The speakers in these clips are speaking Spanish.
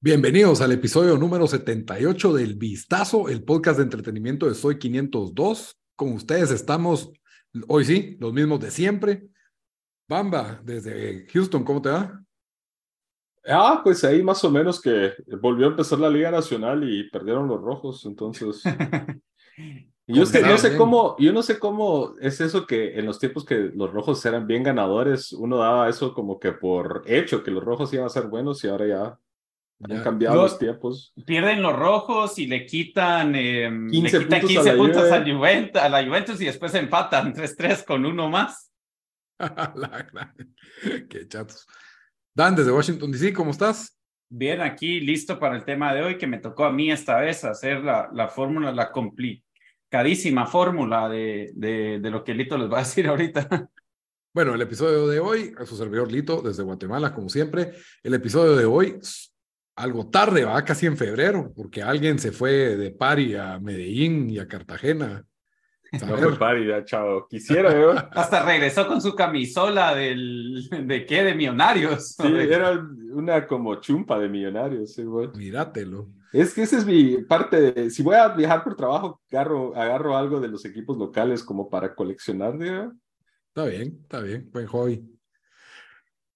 Bienvenidos al episodio número 78 del Vistazo, el podcast de entretenimiento de Soy 502. Con ustedes estamos, hoy sí, los mismos de siempre. Bamba, desde Houston, ¿cómo te va? Ah, pues ahí más o menos que volvió a empezar la Liga Nacional y perdieron los rojos, entonces. yo, no sé cómo, yo no sé cómo es eso que en los tiempos que los rojos eran bien ganadores, uno daba eso como que por hecho, que los rojos iban a ser buenos y ahora ya han cambiado los, tiempos. Pierden los rojos y le quitan, 15 em, puntos, a, puntos a, Juventus, a, la Juventus y después empatan 3-3 con uno más. Qué chatos. Dan, desde Washington DC, ¿cómo estás? Bien, aquí listo para el tema de hoy que me tocó a mí esta vez hacer la, la fórmula, la complicadísima fórmula de, de, de lo que Lito les va a decir ahorita. Bueno, el episodio de hoy, a su servidor Lito, desde Guatemala, como siempre. El episodio de hoy algo tarde, va casi en febrero, porque alguien se fue de Pari a Medellín y a Cartagena. No fue Pari, ya, chao. Quisiera, yo. Hasta regresó con su camisola del, ¿de qué? De millonarios. Sí, era una como chumpa de millonarios, sí, güey. Míratelo. Es que esa es mi parte de, si voy a viajar por trabajo, agarro, agarro algo de los equipos locales como para coleccionar, ¿ya? Está bien, está bien, buen hobby.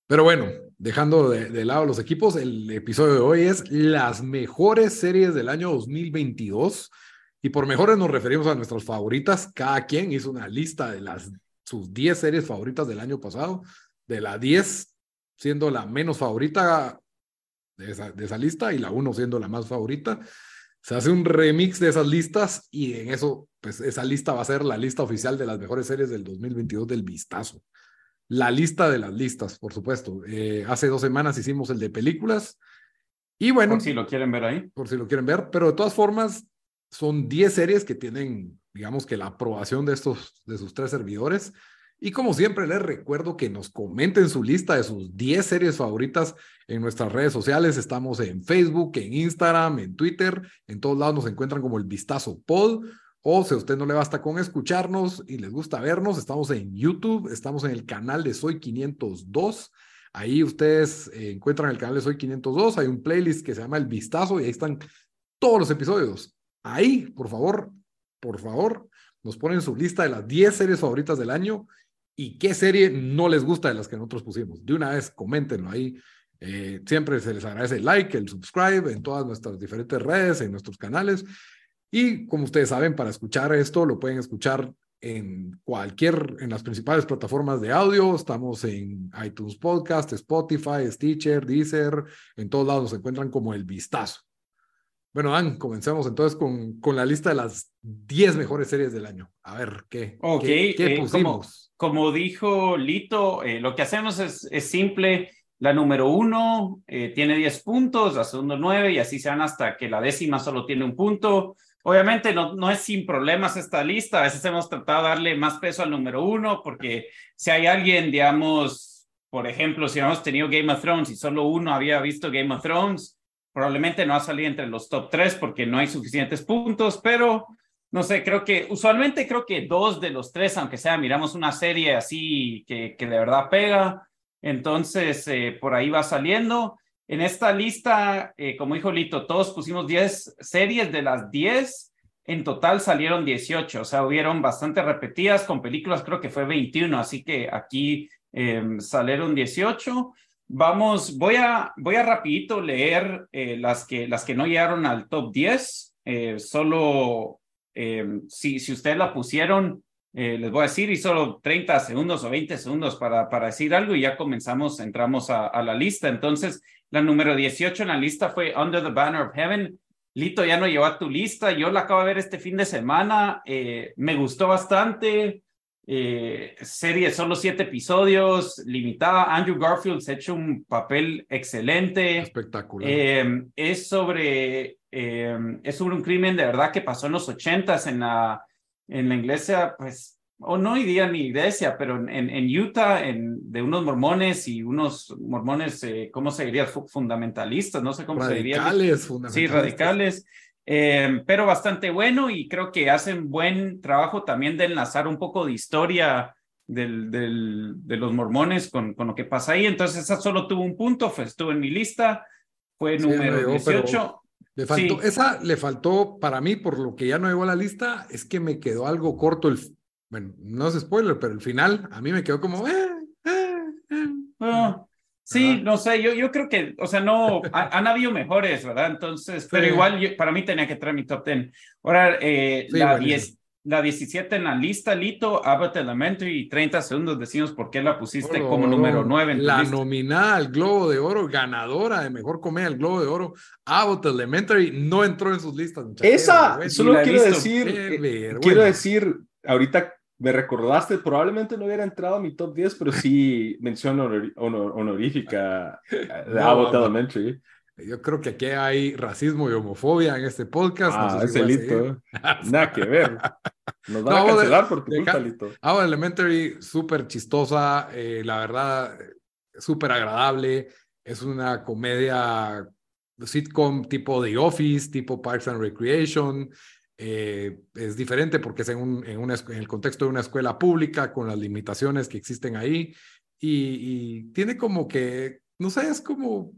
Pero bueno, dejando de, lado los equipos, el episodio de hoy es las mejores series del año 2022. Y por mejores nos referimos a nuestras favoritas. Cada quien hizo una lista de las, sus 10 series favoritas del año pasado. De la 10 siendo la menos favorita de esa, de esa lista y la 1 siendo la más favorita. Se hace un remix de esas listas y en eso, pues esa lista va a ser la lista oficial de las mejores series del 2022 del vistazo la lista de las listas, por supuesto. Eh, hace dos semanas hicimos el de películas. Y bueno. Por si lo quieren ver ahí. Por si lo quieren ver. Pero de todas formas, son 10 series que tienen, digamos que la aprobación de estos, de sus tres servidores. Y como siempre, les recuerdo que nos comenten su lista de sus 10 series favoritas en nuestras redes sociales. Estamos en Facebook, en Instagram, en Twitter. En todos lados nos encuentran como el Vistazo Pod o si a usted no le basta con escucharnos y les gusta vernos, estamos en YouTube, estamos en el canal de Soy 502. Ahí ustedes eh, encuentran el canal de Soy 502. Hay un playlist que se llama El Vistazo y ahí están todos los episodios. Ahí, por favor, por favor, nos ponen su lista de las 10 series favoritas del año y qué serie no les gusta de las que nosotros pusimos. De una vez, coméntenlo ahí. Eh, siempre se les agradece el like, el subscribe en todas nuestras diferentes redes, en nuestros canales. Y como ustedes saben, para escuchar esto lo pueden escuchar en cualquier, en las principales plataformas de audio. Estamos en iTunes Podcast, Spotify, Stitcher, Deezer. En todos lados nos encuentran como el vistazo. Bueno, Dan, comencemos entonces con, con la lista de las 10 mejores series del año. A ver, ¿qué, okay, qué, eh, pusimos? como, dijo Lito, eh, lo que hacemos es, es simple. La número uno eh, tiene 10 puntos, la segunda 9 y así se van hasta que la décima solo tiene un punto. Obviamente no, no es sin problemas esta lista, a veces hemos tratado de darle más peso al número uno porque si hay alguien, digamos, por ejemplo, si hemos tenido Game of Thrones y solo uno había visto Game of Thrones, probablemente no va a salir entre los top tres porque no hay suficientes puntos, pero no sé, creo que usualmente creo que dos de los tres, aunque sea, miramos una serie así que, que de verdad pega, entonces eh, por ahí va saliendo. En esta lista, eh, como dijo Lito, todos pusimos 10 series de las 10. En total salieron 18, o sea, hubieron bastante repetidas, con películas creo que fue 21, así que aquí em, salieron 18. Vamos, voy a, voy a rapidito leer eh, las, que, las que no llegaron al top 10. Eh, solo em, si, si ustedes la pusieron, les voy a decir, y solo 30 segundos o 20 segundos para, para decir algo y ya comenzamos, entramos a, la lista. Entonces, la número 18 en la lista fue Under the Banner of Heaven. Lito ya no llevó a tu lista. Yo la acabo de ver este fin de semana. Eh, me gustó bastante. Eh, serie, solo siete episodios, limitada. Andrew Garfield se ha hecho un papel excelente. Espectacular. Eh, es sobre es sobre un crimen de verdad que pasó en los ochentas en la en la iglesia, pues o no diría ni iglesia, pero en, en Utah, en, de unos mormones y unos mormones, eh, ¿cómo se diría? Fundamentalistas, no sé cómo se diría. Radicales, fundamentalistas. Sí, radicales, eh, pero bastante bueno y creo que hacen buen trabajo también de enlazar un poco de historia del, del, de los mormones con, con lo que pasa ahí. Entonces, esa solo tuvo un punto, fue, estuvo en mi lista, fue número 18. Le faltó, Esa le faltó para mí, por lo que ya no llegó a la lista, es que me quedó algo corto el, bueno, no es spoiler, pero el final a mí me quedó como, eh, eh, eh". Ah, sí, no sé, yo, yo creo que, o sea, no, han habido mejores, ¿verdad? Entonces, pero igual para mí tenía que traer mi top 10. Ahora, eh, la 10, la 17 en la lista, Lito, Abbott Elementary, y 30 segundos decimos por qué la pusiste como número 9 en La nominada al Globo de Oro, ganadora de Mejor Comedia al Globo de Oro, Abbott Elementary, no entró en sus listas. Esa, solo quiero decir, eh, quiero decir, ahorita me recordaste, probablemente no hubiera entrado a mi top 10, pero sí mención honorífica de Abbott Elementary. Yo creo que aquí hay racismo y homofobia en este podcast. Ah, ese Lito. Nada que ver. Nos van a cancelar por tu culpa, Lito. Elementary, súper chistosa. Eh, la verdad, súper agradable. Es una comedia sitcom tipo The Office, tipo Parks and Recreation. Eh, es diferente porque es en, un, en, una, en, el contexto de una escuela pública con las limitaciones que existen ahí. Y, tiene como que, no sé, es como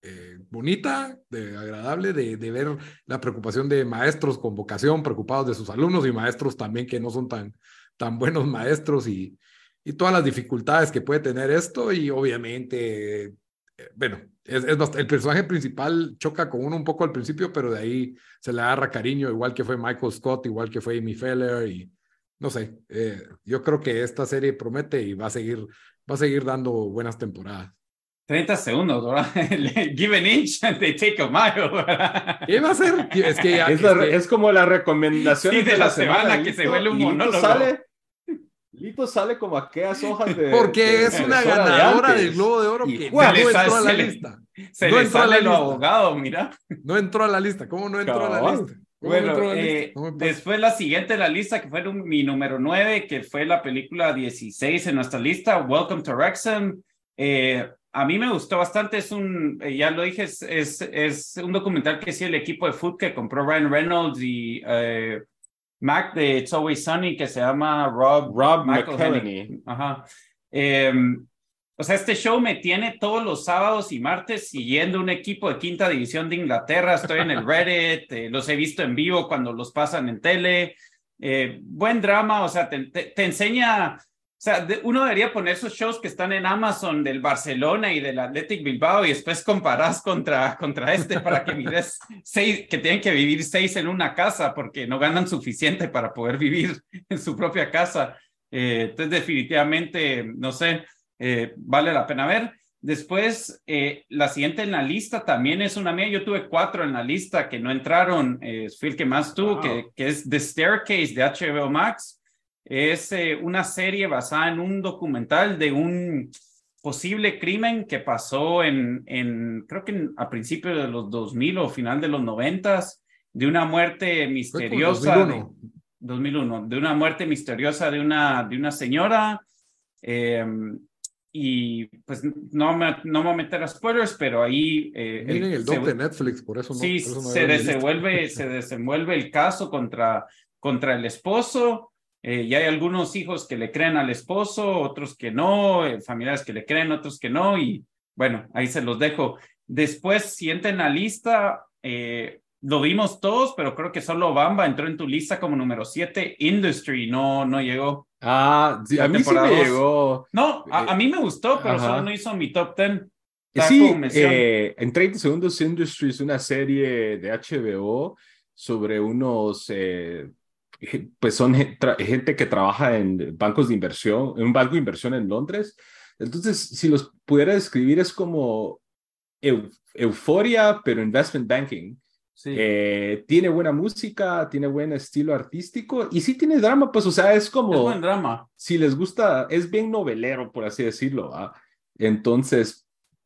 eh, bonita, de, agradable de, de, ver la preocupación de maestros con vocación, preocupados de sus alumnos y maestros también que no son tan, tan buenos maestros y, y todas las dificultades que puede tener esto y obviamente, eh, bueno, es, es el personaje principal choca con uno un poco al principio, pero de ahí se le agarra cariño, igual que fue Michael Scott, igual que fue Amy Feller y no sé, eh, yo creo que esta serie promete y va a seguir, va a seguir dando buenas temporadas. 30 segundos, ¿verdad? Give an inch and they take a mile. ¿Qué va a ser? Es, que, es, como la recomendación de, la, semana, que se vuelve un monólogo. Sale, Lito sale como aquellas hojas de. Porque es una ganadora del Globo de Oro que no entró a la lista. Se no le sale lo abogado, mira. No entró a la lista. ¿Cómo no entró a la lista? Bueno, eh, después la siguiente de la lista, que fue mi número 9, que fue la película 16 en nuestra lista, Welcome to Wrexham. Eh, a mí me gustó bastante, es un, eh, ya lo dije, es, es, un documental que hizo el equipo de foot que compró Ryan Reynolds y eh, Mac de It's Always Sunny, que se llama Rob, Rob McElhenney. Ajá. Em, o sea, este show me tiene todos los sábados y martes siguiendo un equipo de quinta división de Inglaterra. Estoy en el Reddit, eh, los he visto en vivo cuando los pasan en tele. buen drama, o sea, te, te enseña o sea, uno debería poner esos shows que están en Amazon del Barcelona y del Athletic Bilbao y después comparás contra, contra este para que mires seis, que tienen que vivir seis en una casa porque no ganan suficiente para poder vivir en su propia casa. Eh, entonces, definitivamente, no sé, eh, vale la pena ver. Después, eh, la siguiente en la lista también es una mía. Yo tuve cuatro en la lista que no entraron. fui el que más tuvo, que, que es The Staircase de HBO Max. Es eh, una serie basada en un documental de un posible crimen que pasó en, en creo que a principios de los 2000 o final de los 90 de una muerte misteriosa. 2001. De, 2001, de una muerte misteriosa de una, de una señora. Em, y pues no me, no me voy a meter a spoilers, pero ahí... Eh, Miren el, doc de Netflix, por eso no. Sí, se, desenvuelve, se desenvuelve el caso contra, contra el esposo eh, y hay algunos hijos que le creen al esposo, otros que no, eh, familiares que le creen, otros que no, y bueno, ahí se los dejo. Después, siguiente en la lista, eh, lo vimos todos, pero creo que solo Bamba entró en tu lista como número 7. Industry no, no llegó. Ah, a mí sí me llegó. No, a, mí me gustó, pero solo no hizo mi top 10. Sí, en 30 segundos Industry es una serie de HBO sobre unos pues son gente que trabaja en bancos de inversión, en un banco de inversión en Londres. Entonces, si los pudiera describir, es como euforia, pero investment banking. Eh, tiene buena música, tiene buen estilo artístico y sí tiene drama, pues, o sea, es como. Es buen drama. Si les gusta, es bien novelero, por así decirlo. Entonces,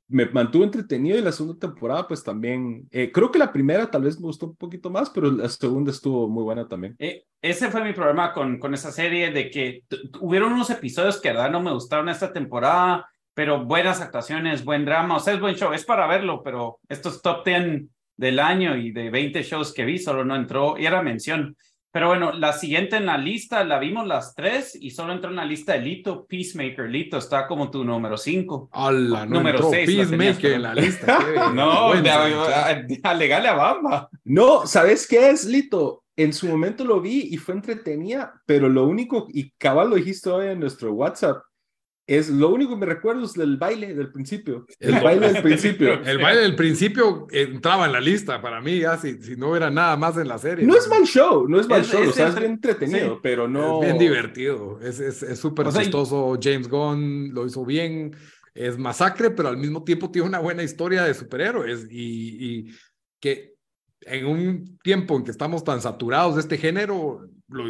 me mantuvo entretenido y la segunda temporada pues también, eh, creo que la primera tal vez me gustó un poquito más, pero la segunda estuvo muy buena también. Eh, ese fue mi problema con, con esa serie, de que hubieron unos episodios que verdad no me gustaron esta temporada, pero buenas actuaciones, buen drama, o sea, es buen show, es para verlo, pero estos top 10 del año y de 20 shows que vi solo no entró, y era mención. Pero bueno, la siguiente en la lista la vimos las tres y solo entró en la lista de Lito, Peacemaker. Lito está como tu número cinco. No número seis. Peacemaker en la lista. no, alegale a Bamba. No, ¿sabes qué es, Lito? En su momento lo vi y fue entretenida, pero lo único, y cabal lo dijiste hoy en nuestro WhatsApp, es lo único que me recuerdo es del baile del principio. El, baile del principio. El baile del principio entraba en la lista para mí, ya si, si no era nada más en la serie. No, es mal show, no es mal show, o sea, es bien entretenido, pero no. Es bien divertido, es súper es, chistoso. James Gunn lo hizo bien, es masacre, pero al mismo tiempo tiene una buena historia de superhéroes y, y que en un tiempo en que estamos tan saturados de este género, lo,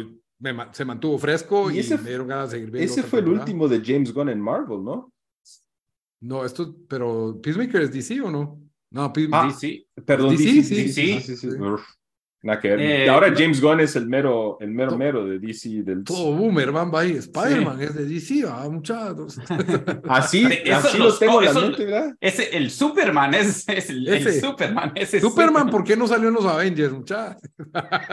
se mantuvo fresco y, me dieron ganas de seguir viendo. Ese fue el último de James Gunn en Marvel, ¿no? No, esto, pero Peacemaker es DC o no? No, Peacemaker. DC. Perdón, DC, sí, sí. Eh, ahora James Gunn es el mero, el mero mero de DC. Del... Todo boomer, van ahí. Spider-Man es de DC, ah, muchachos. así, así lo tengo en la mente, ¿verdad? Ese, el Superman es, es el, ese, Superman. Ese Superman, ¿por qué no salió en los Avengers, muchachos?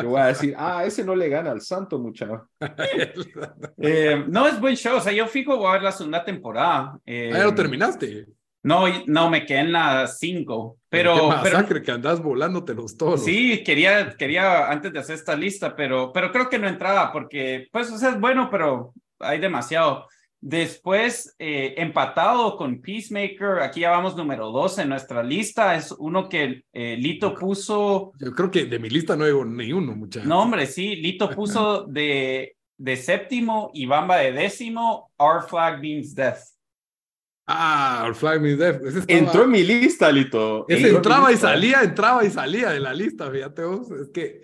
Yo voy a decir, ah, ese no le gana al santo, muchacho. eh, no, es buen show. O sea, yo fijo, voy a ver la segunda temporada. Eh, ah, ya lo terminaste. No, no, me quedé en la 5. Pero. Qué masacre que andas volándote los todos. Sí, quería, quería antes de hacer esta lista, pero, pero creo que no entraba porque, pues, o sea, es bueno, pero hay demasiado. Después, eh, empatado con Peacemaker, aquí ya vamos número 2 en nuestra lista. Es uno que eh, Lito puso. Yo creo que de mi lista no hay ni uno, muchachos. No, hombre, sí, Lito puso de, de séptimo y Bamba de décimo, Our Flag Means Death. Ah, Flag Me Death. Entró en mi lista, Lito. Ese entraba y salía, entraba y salía de la lista, fíjate vos. Es que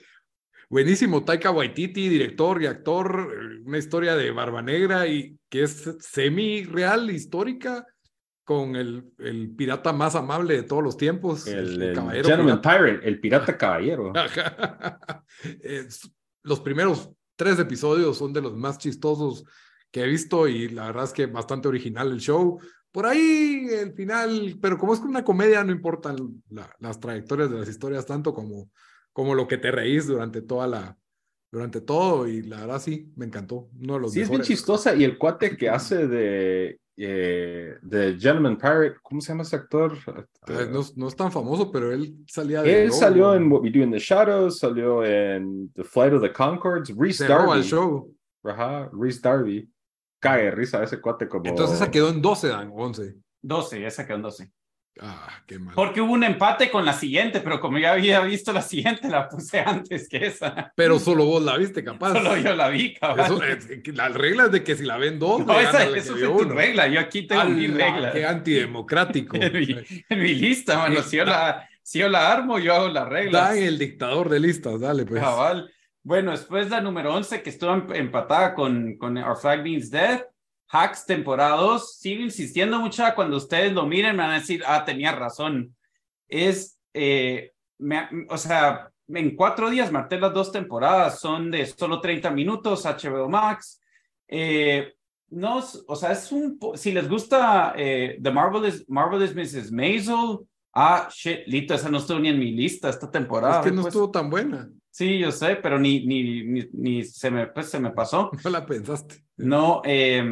buenísimo. Taika Waititi, director y actor, una historia de Barba Negra y que es semi-real, histórica, con el, el, pirata más amable de todos los tiempos. El, caballero. Gentleman Pirate, el pirata caballero. los primeros tres episodios son de los más chistosos que he visto y la verdad es que bastante original el show por ahí el final, pero como es una comedia, no importan las trayectorias de las historias tanto como, como lo que te reís durante toda la, durante todo y la verdad sí, me encantó. Uno de los sí, es bien chistosa y el cuate que hace de, eh, de Gentleman Pirate, ¿cómo se llama ese actor? Ah, no, no, es tan famoso, pero él salía de... Él salió en What We Do in the Shadows, salió en The Flight of the Concords, Reese Darby. show. Ajá, Reese Darby cae risa ese cuate como... Entonces esa quedó en 12, Dan, 11. 12, esa quedó en 12. Ah, qué mal. Porque hubo un empate con la siguiente, pero como ya había visto la siguiente, la puse antes que esa. Pero solo vos la viste, capaz. Solo yo la vi, cabrón. la regla es de que si la ven dos, no, esa, es tu regla. Yo aquí tengo mi regla. Qué antidemocrático. en, mi, lista, mano. Si yo, la, si yo la armo, yo hago la regla. Dan el dictador de listas, dale, pues. Cabal. Bueno, después la número 11, que estuvo empatada con, con Our Flag Means Death Hacks temporada 2, sigo insistiendo mucho cuando ustedes lo miren, me van a decir, ah, tenía razón. Es, eh, o sea, en cuatro días marté las dos temporadas, son de solo 30 minutos, HBO Max. Eh, no, o sea, es un, si les gusta eh, The Marvelous, Marvelous Mrs. Maisel, ah, shit, Lito, esa no estuvo ni en mi lista esta temporada. Es que no pues. estuvo tan buena. Sí, yo sé, pero ni, ni, ni, ni se, me, pues, se me pasó. No la pensaste. No, eh,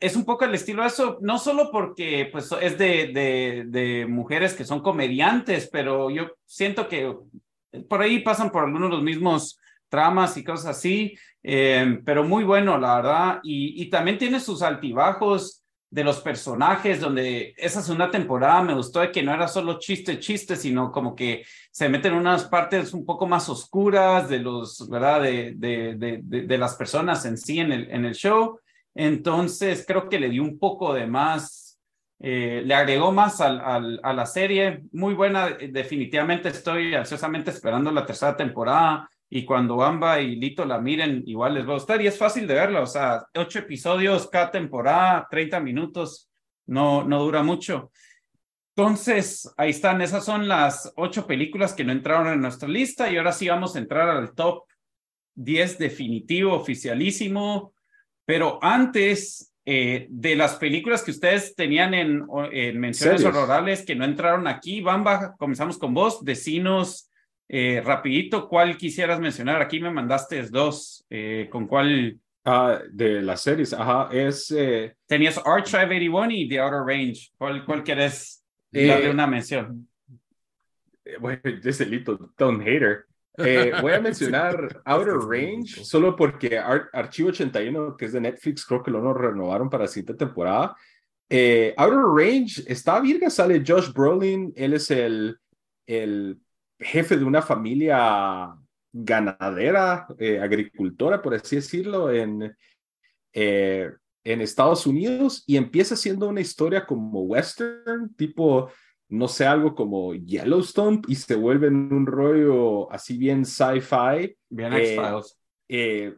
es un poco el estilo de eso, no solo porque pues, es de, de, de, mujeres que son comediantes, pero yo siento que por ahí pasan por algunos de los mismos tramas y cosas así, eh, pero muy bueno, la verdad, y, y, también tiene sus altibajos de los personajes, donde esa segunda temporada me gustó de que no era solo chiste, chiste, sino como que se meten unas partes un poco más oscuras de los, ¿verdad? De, de, de, de las personas en sí en el, en el show. Entonces, creo que le dio un poco de más, eh, le agregó más al, al, a la serie. Muy buena, definitivamente estoy ansiosamente esperando la tercera temporada y cuando Amba y Lito la miren, igual les va a gustar y es fácil de verla, o sea, ocho episodios cada temporada, 30 minutos, no, no dura mucho. Entonces, ahí están, esas son las ocho películas que no entraron en nuestra lista y ahora sí vamos a entrar al top 10 definitivo, oficialísimo. Pero antes eh, de las películas que ustedes tenían en, menciones horrorales que no entraron aquí, Bamba, comenzamos con vos, decinos Eh, rapidito, ¿cuál quisieras mencionar? Aquí me mandaste dos. Eh, ¿Con cuál? Ah, de las series, ajá, es... Eh, Tenías Archive 81 y The Outer Range. ¿Cuál, cuál quieres darle una mención? Bueno, es el Tom Hater. voy a mencionar Outer Range solo porque Archivo 81, que es de Netflix, creo que lo no renovaron para la siguiente temporada. Outer Range está virga, sale Josh Brolin, él es el, el jefe de una familia ganadera, eh, agricultora, por así decirlo, en, eh, en Estados Unidos y empieza siendo una historia como western, tipo, no sé, algo como Yellowstone y se vuelve en un rollo así bien sci-fi. Bien eh,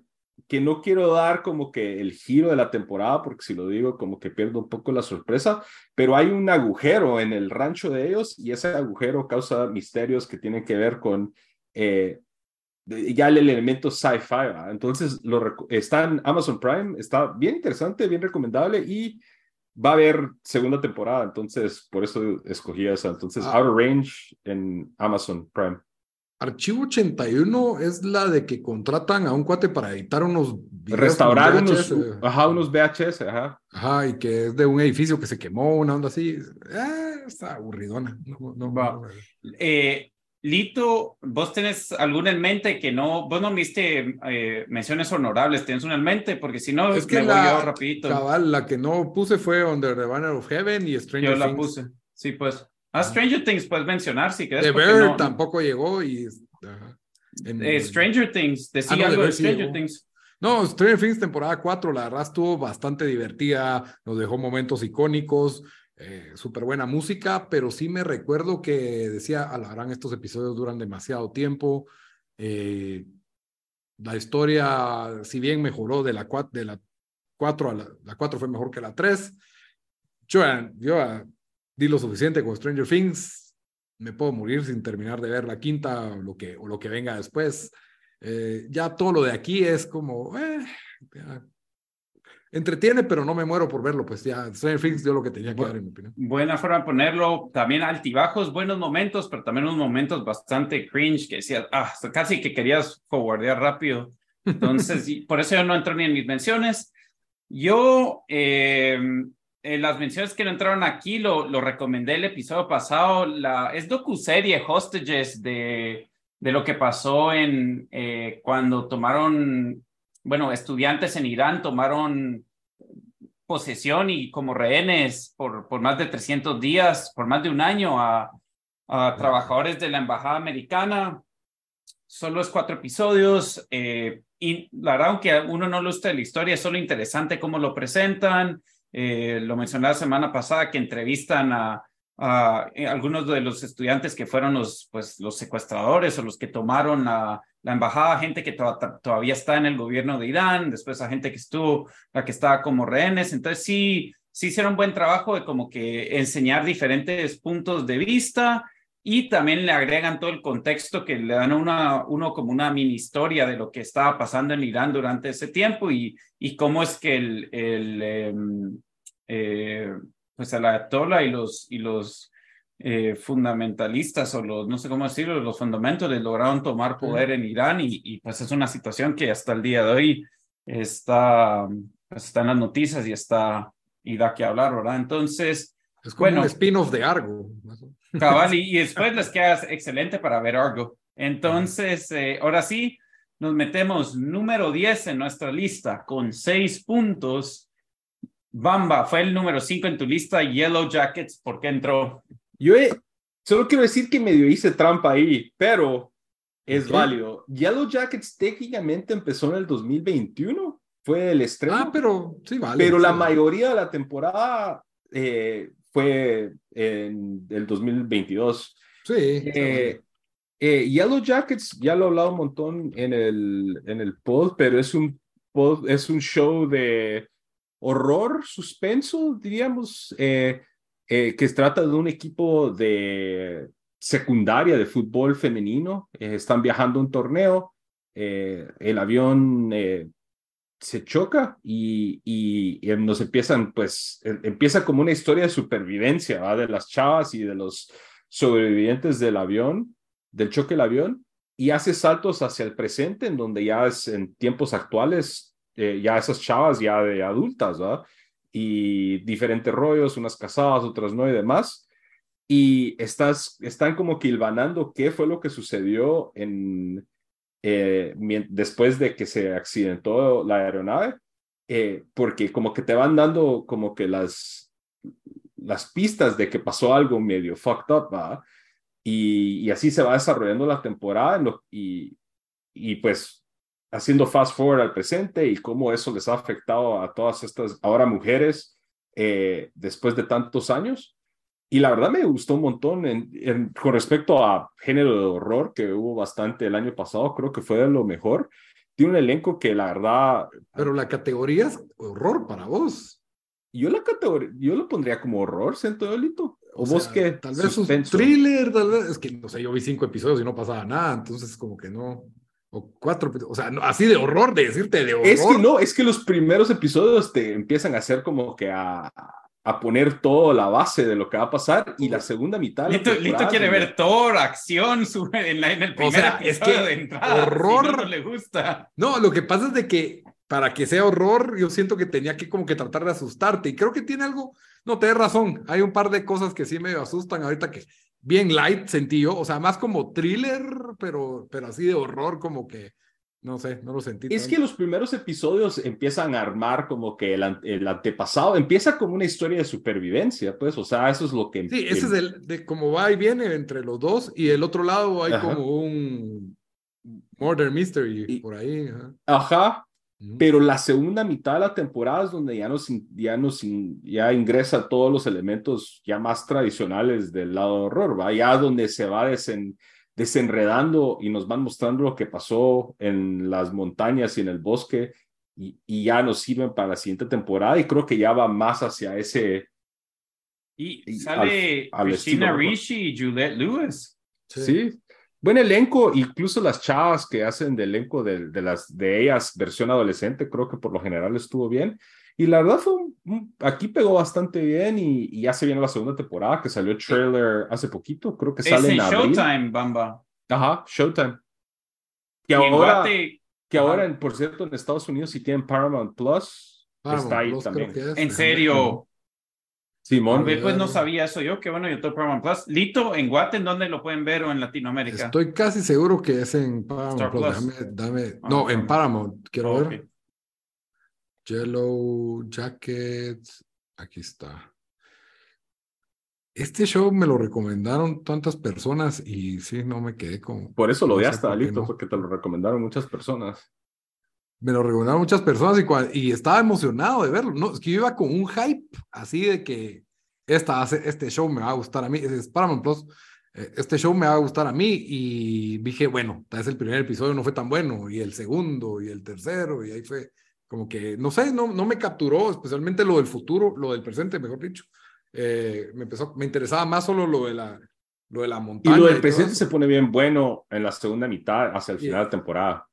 que no quiero dar como que el giro de la temporada, porque si lo digo como que pierdo un poco la sorpresa, pero hay un agujero en el rancho de ellos y ese agujero causa misterios que tienen que ver con eh, ya el elemento sci-fi. Entonces, lo está en Amazon Prime, está bien interesante, bien recomendable y va a haber segunda temporada, entonces por eso escogí esa. Entonces, ah. Outer Range en Amazon Prime. Archivo 81 es la de que contratan a un cuate para editar unos restaurar unos, ajá, unos VHS, ajá. Ajá, y que es de un edificio que se quemó, una onda así. Eh, está aburridona. No, no, Va. Eh, Lito, ¿vos tenés alguna en mente que no, vos no viste eh, menciones honorables, ¿tienes una en mente? Porque si no, es que me la, voy yo rapidito. Cabal, la que no puse fue Under the Banner of Heaven y Stranger Things. Yo la puse, sí, pues. A Stranger Things puedes mencionar si quieres. The Bear tampoco llegó y... Eh, Stranger Things, decía ah, algo de Stranger Things. No, Stranger Things temporada 4, la verdad estuvo bastante divertida, nos dejó momentos icónicos, eh, súper buena música, pero sí me recuerdo que decía, alarán, estos episodios duran demasiado tiempo. Eh, la historia, si bien mejoró de la, de la 4 a la, la 4 fue mejor que la 3. Yo, yo di lo suficiente con Stranger Things, me puedo morir sin terminar de ver la quinta o lo que, o lo que venga después. Eh, ya todo lo de aquí es como, eh, entretiene, pero no me muero por verlo, pues ya Stranger Things dio lo que tenía que dar, en mi opinión. Buena forma de ponerlo, también altibajos, buenos momentos, pero también unos momentos bastante cringe que decías, ah, casi que querías forwardear rápido. Entonces, por eso yo no entro ni en mis menciones. Yo, eh, eh, las menciones que no entraron aquí, lo, lo recomendé el episodio pasado, la, es docuserie Hostages de, de lo que pasó en eh, cuando tomaron, bueno, estudiantes en Irán tomaron posesión y como rehenes por, por más de 300 días, por más de un año a, a trabajadores de la embajada americana. Solo es cuatro episodios eh, y la verdad, aunque uno no le guste la historia, es solo interesante cómo lo presentan. Eh, lo mencioné la semana pasada, que entrevistan a, eh, algunos de los estudiantes que fueron los, pues, los secuestradores o los que tomaron la, la embajada, gente que todavía está en el gobierno de Irán, después a gente que estuvo, la que estaba como rehenes. Entonces sí, sí hicieron buen trabajo de como que enseñar diferentes puntos de vista y también le agregan todo el contexto que le dan a una, uno como una mini historia de lo que estaba pasando en Irán durante ese tiempo y, y cómo es que el, el, em, eh, pues el ayatollah y los, y los eh, fundamentalistas o los, no sé cómo decirlo, los fundamentales lograron tomar poder en Irán y, y, pues es una situación que hasta el día de hoy está, pues está en las noticias y está, y da que hablar, ¿verdad? Entonces... Es como bueno, un spin-off de Argo. Cabal, y, después les queda excelente para ver Argo. Entonces, eh, ahora sí, nos metemos número 10 en nuestra lista con seis puntos Bamba, fue el número 5 en tu lista, Yellow Jackets, ¿por qué entró? Yo solo quiero decir que medio hice trampa ahí, pero es válido. Yellow Jackets técnicamente empezó en el 2021, fue el estreno. Ah, pero sí, vale. Pero la mayoría de la temporada eh, fue en el 2022. Sí. Eh, eh, Yellow Jackets, ya lo he hablado un montón en el, en el pod, pero es un, pod, es un show de horror, suspenso, diríamos, eh, eh, que trata de un equipo de secundaria de fútbol femenino. Eh, están viajando a un torneo, el avión se choca y, y, nos empiezan, pues, empieza como una historia de supervivencia de las chavas y de los sobrevivientes del avión del choque del avión y hace saltos hacia el presente, en donde ya es en tiempos actuales, eh, ya esas chavas ya de adultas, ¿verdad? Y diferentes rollos, unas casadas, otras no y demás. Y estás, están como que hilvanando qué fue lo que sucedió en, eh, después de que se accidentó la aeronave, eh, porque como que te van dando como que las, las pistas de que pasó algo medio fucked up, ¿verdad? Y, así se va desarrollando la temporada y, y pues haciendo fast forward al presente y cómo eso les ha afectado a todas estas ahora mujeres eh, después de tantos años. Y la verdad me gustó un montón en, con respecto a género de horror, que hubo bastante el año pasado, creo que fue de lo mejor. Tiene un elenco que la verdad... Pero la categoría es horror para vos. Yo la categoría, yo lo pondría como horror, siento delito. O, vos que tal vez un thriller, tal vez, es que no sé, yo vi cinco episodios y no pasaba nada, entonces como que no, o cuatro, o sea, así de horror, de decirte de horror. Es que no, es que los primeros episodios te empiezan a hacer como que a, a poner toda la base de lo que va a pasar y la segunda mitad. Lito, quiere ver Thor, acción, sube en, el primer o sea, es que de entrada. Horror. no, no le gusta. No, lo que pasa es de que para que sea horror, yo siento que tenía que como que tratar de asustarte. Y creo que tiene algo, no, te razón, hay un par de cosas que sí me asustan ahorita que bien light sentí yo, o sea, más como thriller, pero, pero así de horror, como que, no sé, no lo sentí. Es que los primeros episodios empiezan a armar como que el, el, antepasado, empieza como una historia de supervivencia, pues, o sea, eso es lo que... Sí, ese es el, de cómo va y viene entre los dos, y el otro lado hay como un murder mystery por ahí. Ajá, pero la segunda mitad de la temporada es donde ya nos, ya nos ya ingresa todos los elementos ya más tradicionales del lado de horror, ¿va? Ya donde se va desenredando y nos van mostrando lo que pasó en las montañas y en el bosque y, y, ya nos sirven para la siguiente temporada y creo que ya va más hacia ese... Y, sale Christina Ricci y Juliette Lewis. sí buen elenco, incluso las chavas que hacen de elenco de, de, las de ellas versión adolescente, creo que por lo general estuvo bien. Y la verdad fue aquí pegó bastante bien y, ya se viene la segunda temporada que salió el trailer hace poquito, creo que sale en, abril. Showtime, Bamba. Ajá, Showtime. Que ahora, que ahora, por cierto, en Estados Unidos si tienen Paramount Plus, está ahí también. en serio. Simón. pues no sabía eso yo, que bueno, YouTube Paramount Plus. Lito, en Guate, ¿en dónde lo pueden ver o en Latinoamérica? Estoy casi seguro que es en Paramount Plus. Dame, ah, no, en Paramount, quiero ver. Yellow Jacket, aquí está. Este show me lo recomendaron tantas personas y sí, no me quedé con... Por eso lo odiaste, no Lito, porque te lo recomendaron muchas personas. Me lo recomendaron muchas personas y, y, estaba emocionado de verlo. No, es que yo iba con un hype así de que esta, este show me va a gustar a mí. Es Paramount Plus. Eh, este show me va a gustar a mí y dije, bueno, tal vez el primer episodio no fue tan bueno y el segundo y el tercero y ahí fue como que, no sé, no, no me capturó, especialmente lo del futuro, lo del presente, mejor dicho. Eh, me empezó, me interesaba más solo lo de la, lo de la montaña. Y lo del presente se pone bien bueno en la segunda mitad, hacia el final de temporada.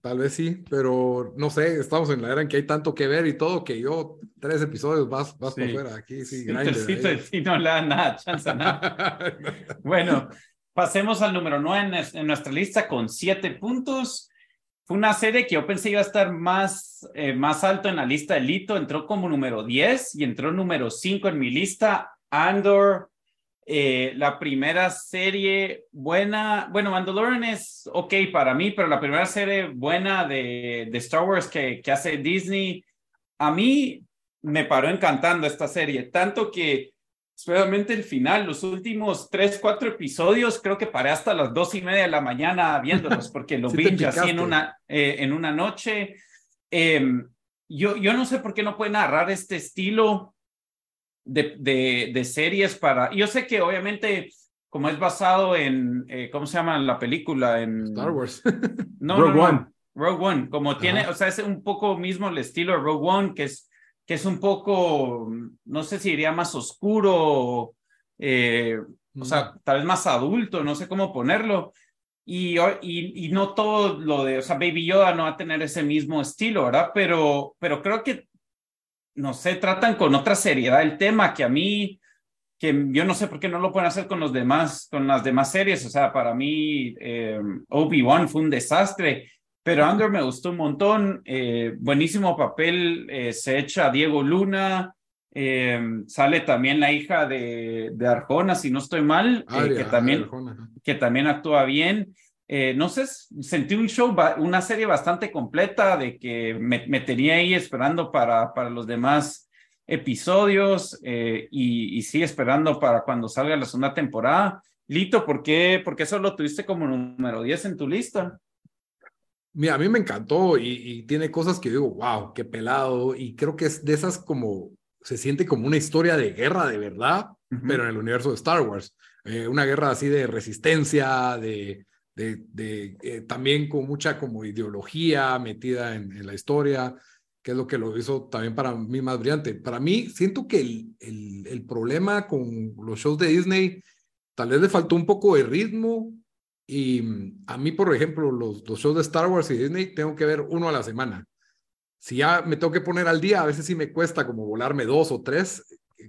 Tal vez sí, pero no sé, estamos en la era en que hay tanto que ver y todo que yo tres episodios vas, vas por fuera. Aquí sí, sí, no le da nada, chance nada. bueno, pasemos al número nueve en, nuestra lista con siete puntos. Fue una serie que yo pensé iba a estar más, eh, más alto en la lista de Lito. Entró como número 10 y entró número 5 en mi lista. Andor eh, la primera serie buena, bueno, Mandalorian es ok para mí, pero la primera serie buena de, de Star Wars que, que hace Disney, a mí me paró encantando esta serie, tanto que especialmente el final, los últimos tres, cuatro episodios, creo que paré hasta las dos y media de la mañana viéndolos, porque lo vi así en una, eh, en una noche. Em, yo, yo no sé por qué no puede narrar este estilo de, de, series para... Yo sé que obviamente, como es basado en, eh, ¿cómo se llama la película? En Star Wars. no, Rogue One. Rogue One, como tiene, o sea, es un poco mismo el estilo de Rogue One, que es, que es un poco, no sé si diría más oscuro, eh, o sea, mm. tal vez más adulto, no sé cómo ponerlo. Y, y, y, no todo lo de, o sea, Baby Yoda no va a tener ese mismo estilo, ¿verdad? Pero, pero creo que no sé, tratan con otra seriedad el tema que a mí que yo no sé por qué no lo pueden hacer con los demás, con las demás series. O sea, para mí, eh, Obi-Wan fue un desastre, pero Andor me gustó un montón. Eh, buenísimo papel, eh, se echa Diego Luna. sale también la hija de, de Arjona, si no estoy mal, que, también, que también actúa bien. no sé, sentí un show, una serie bastante completa de que me, me tenía ahí esperando para, para los demás episodios eh, y, y sí esperando para cuando salga la segunda temporada. Lito, ¿por qué, por qué solo tuviste como número 10 en tu lista? Mira, a mí me encantó y, tiene cosas que digo, wow, qué pelado. Y creo que es de esas como, se siente como una historia de guerra de verdad, pero en el universo de Star Wars. Eh, una guerra así de resistencia, de, de, de eh, también con mucha como ideología metida en, en la historia que es lo que lo hizo también para mí más brillante. Para mí, siento que el, el, el, problema con los shows de Disney, tal vez le faltó un poco de ritmo. Y mm, a mí, por ejemplo, los, los shows de Star Wars y Disney, tengo que ver uno a la semana. Si ya me tengo que poner al día, a veces sí me cuesta como volarme dos o tres,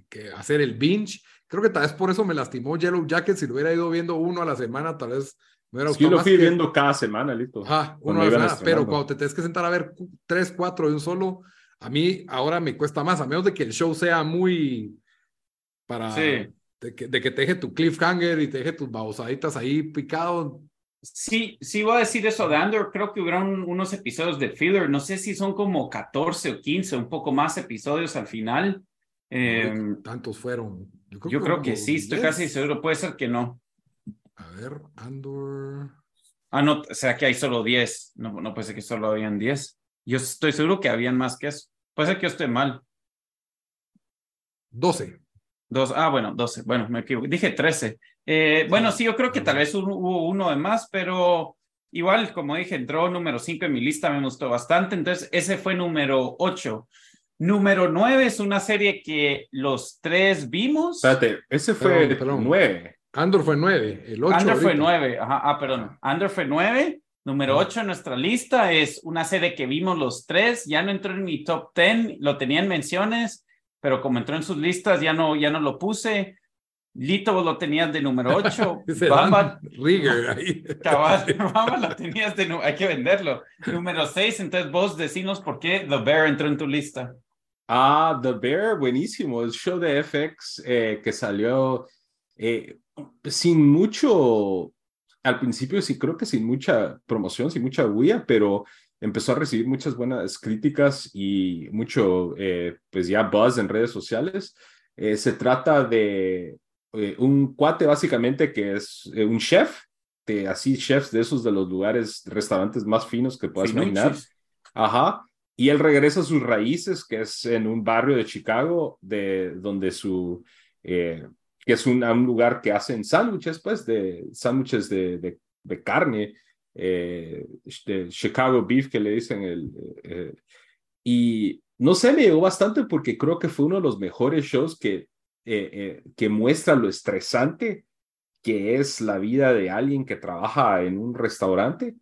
que hacer el binge. Creo que tal vez por eso me lastimó Yellow Jacket. Si lo hubiera ido viendo uno a la semana, tal vez yo lo fui viendo cada semana, listo. Ajá, uno a pero cuando te tienes que sentar a ver tres, cuatro de un solo, a mí ahora me cuesta más, a menos de que el show sea muy para de, que, de que te deje tu cliffhanger y te deje tus babosaditas ahí picado. Sí, sí voy a decir eso de Andor, creo que hubieron unos episodios de filler, no sé si son como 14 o 15, un poco más episodios al final. Em, ¿Tantos fueron? Yo creo, yo que, creo que sí, estoy casi seguro, puede ser que no. A ver, Andor. Ah, no, o sea que hay solo 10. No, no puede ser que solo habían 10. Yo estoy seguro que habían más que eso. Puede ser que yo esté mal. 12. Dos, ah, bueno, 12. Bueno, me equivoqué. Dije 13. Eh, bueno, sí, yo creo que tal vez hubo uno de más, pero igual, como dije, entró número 5 en mi lista, me gustó bastante. Entonces, ese fue número 8. Número 9 es una serie que los tres vimos. Espérate, ese fue 9. Andor fue 9, el 8. Andor fue 9, ajá, ah, perdón. Andor fue 9. Número 8 en nuestra lista es una serie que vimos los tres, ya no entró en mi top 10, lo tenía en menciones, pero como entró en sus listas ya no, ya no lo puse. Lito vos lo tenías de número 8. Bamba, Rigger ahí. Cabal, Bamba lo tenías de hay que venderlo. Número 6, entonces vos decinos por qué The Bear entró en tu lista. Ah, The Bear, buenísimo. El show de FX eh, que salió eh, sin mucho, al principio sí creo que sin mucha promoción, sin mucha bulla, pero empezó a recibir muchas buenas críticas y mucho, eh, pues ya buzz en redes sociales. Eh, se trata de eh, un cuate básicamente que es un chef, de así chefs de esos de los lugares, restaurantes más finos que puedas imaginar. Ajá. Y él regresa a sus raíces, que es en un barrio de Chicago, de donde su, que es un, un lugar que hacen sándwiches, pues, de sándwiches de, de, carne, eh, de Chicago Beef, que le dicen el... Eh, y no sé, me llegó bastante porque creo que fue uno de los mejores shows que, eh, que muestra lo estresante que es la vida de alguien que trabaja en un restaurante.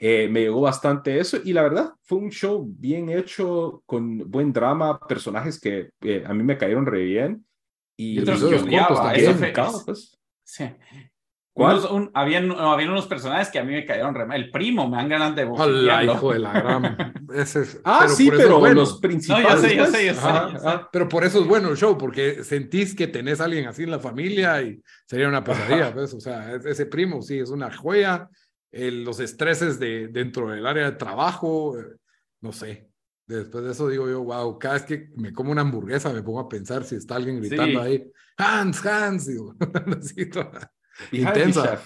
me llegó bastante eso y la verdad fue un show bien hecho, con buen drama, personajes que a mí me cayeron re bien y otros que odiaba. pues. Sí. ¿Cuál? habían, habían, unos personajes que a mí me cayeron re mal. El primo, me dan ganas de Hola, hijo de la gran. Ese ah, pero sí, pero los principales. No, yo sé, yo sé, yo sé, Pero por eso es bueno el show, porque sentís que tenés a alguien así en la familia y sería una pesadilla, pues. O sea, ese primo sí es una joya. los estreses de, dentro del área de trabajo, eh, no sé. Después de eso digo yo, wow, cada vez que me como una hamburguesa me pongo a pensar si está alguien gritando ahí, Hans, Hans, digo, intensa.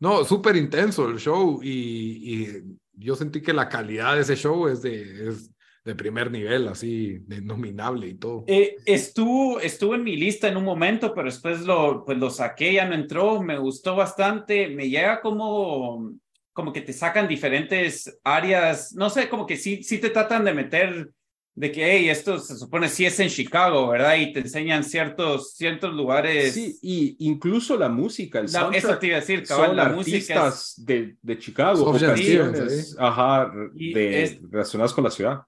No, súper intenso el show y, y, yo sentí que la calidad de ese show es de, es de primer nivel, así, de nominable y todo. Eh, estuvo, estuvo en mi lista en un momento, pero después lo, pues lo saqué, ya no entró, me gustó bastante, me llega como como que te sacan diferentes áreas, no sé, como que sí, sí te tratan de meter de que, hey, esto se supone sí es en Chicago, ¿verdad? Y te enseñan ciertos, ciertos lugares. Sí, y incluso la música, el Eso te iba a decir, cabal, la música de, de Chicago, canciones, ajá, de, relacionadas con la ciudad.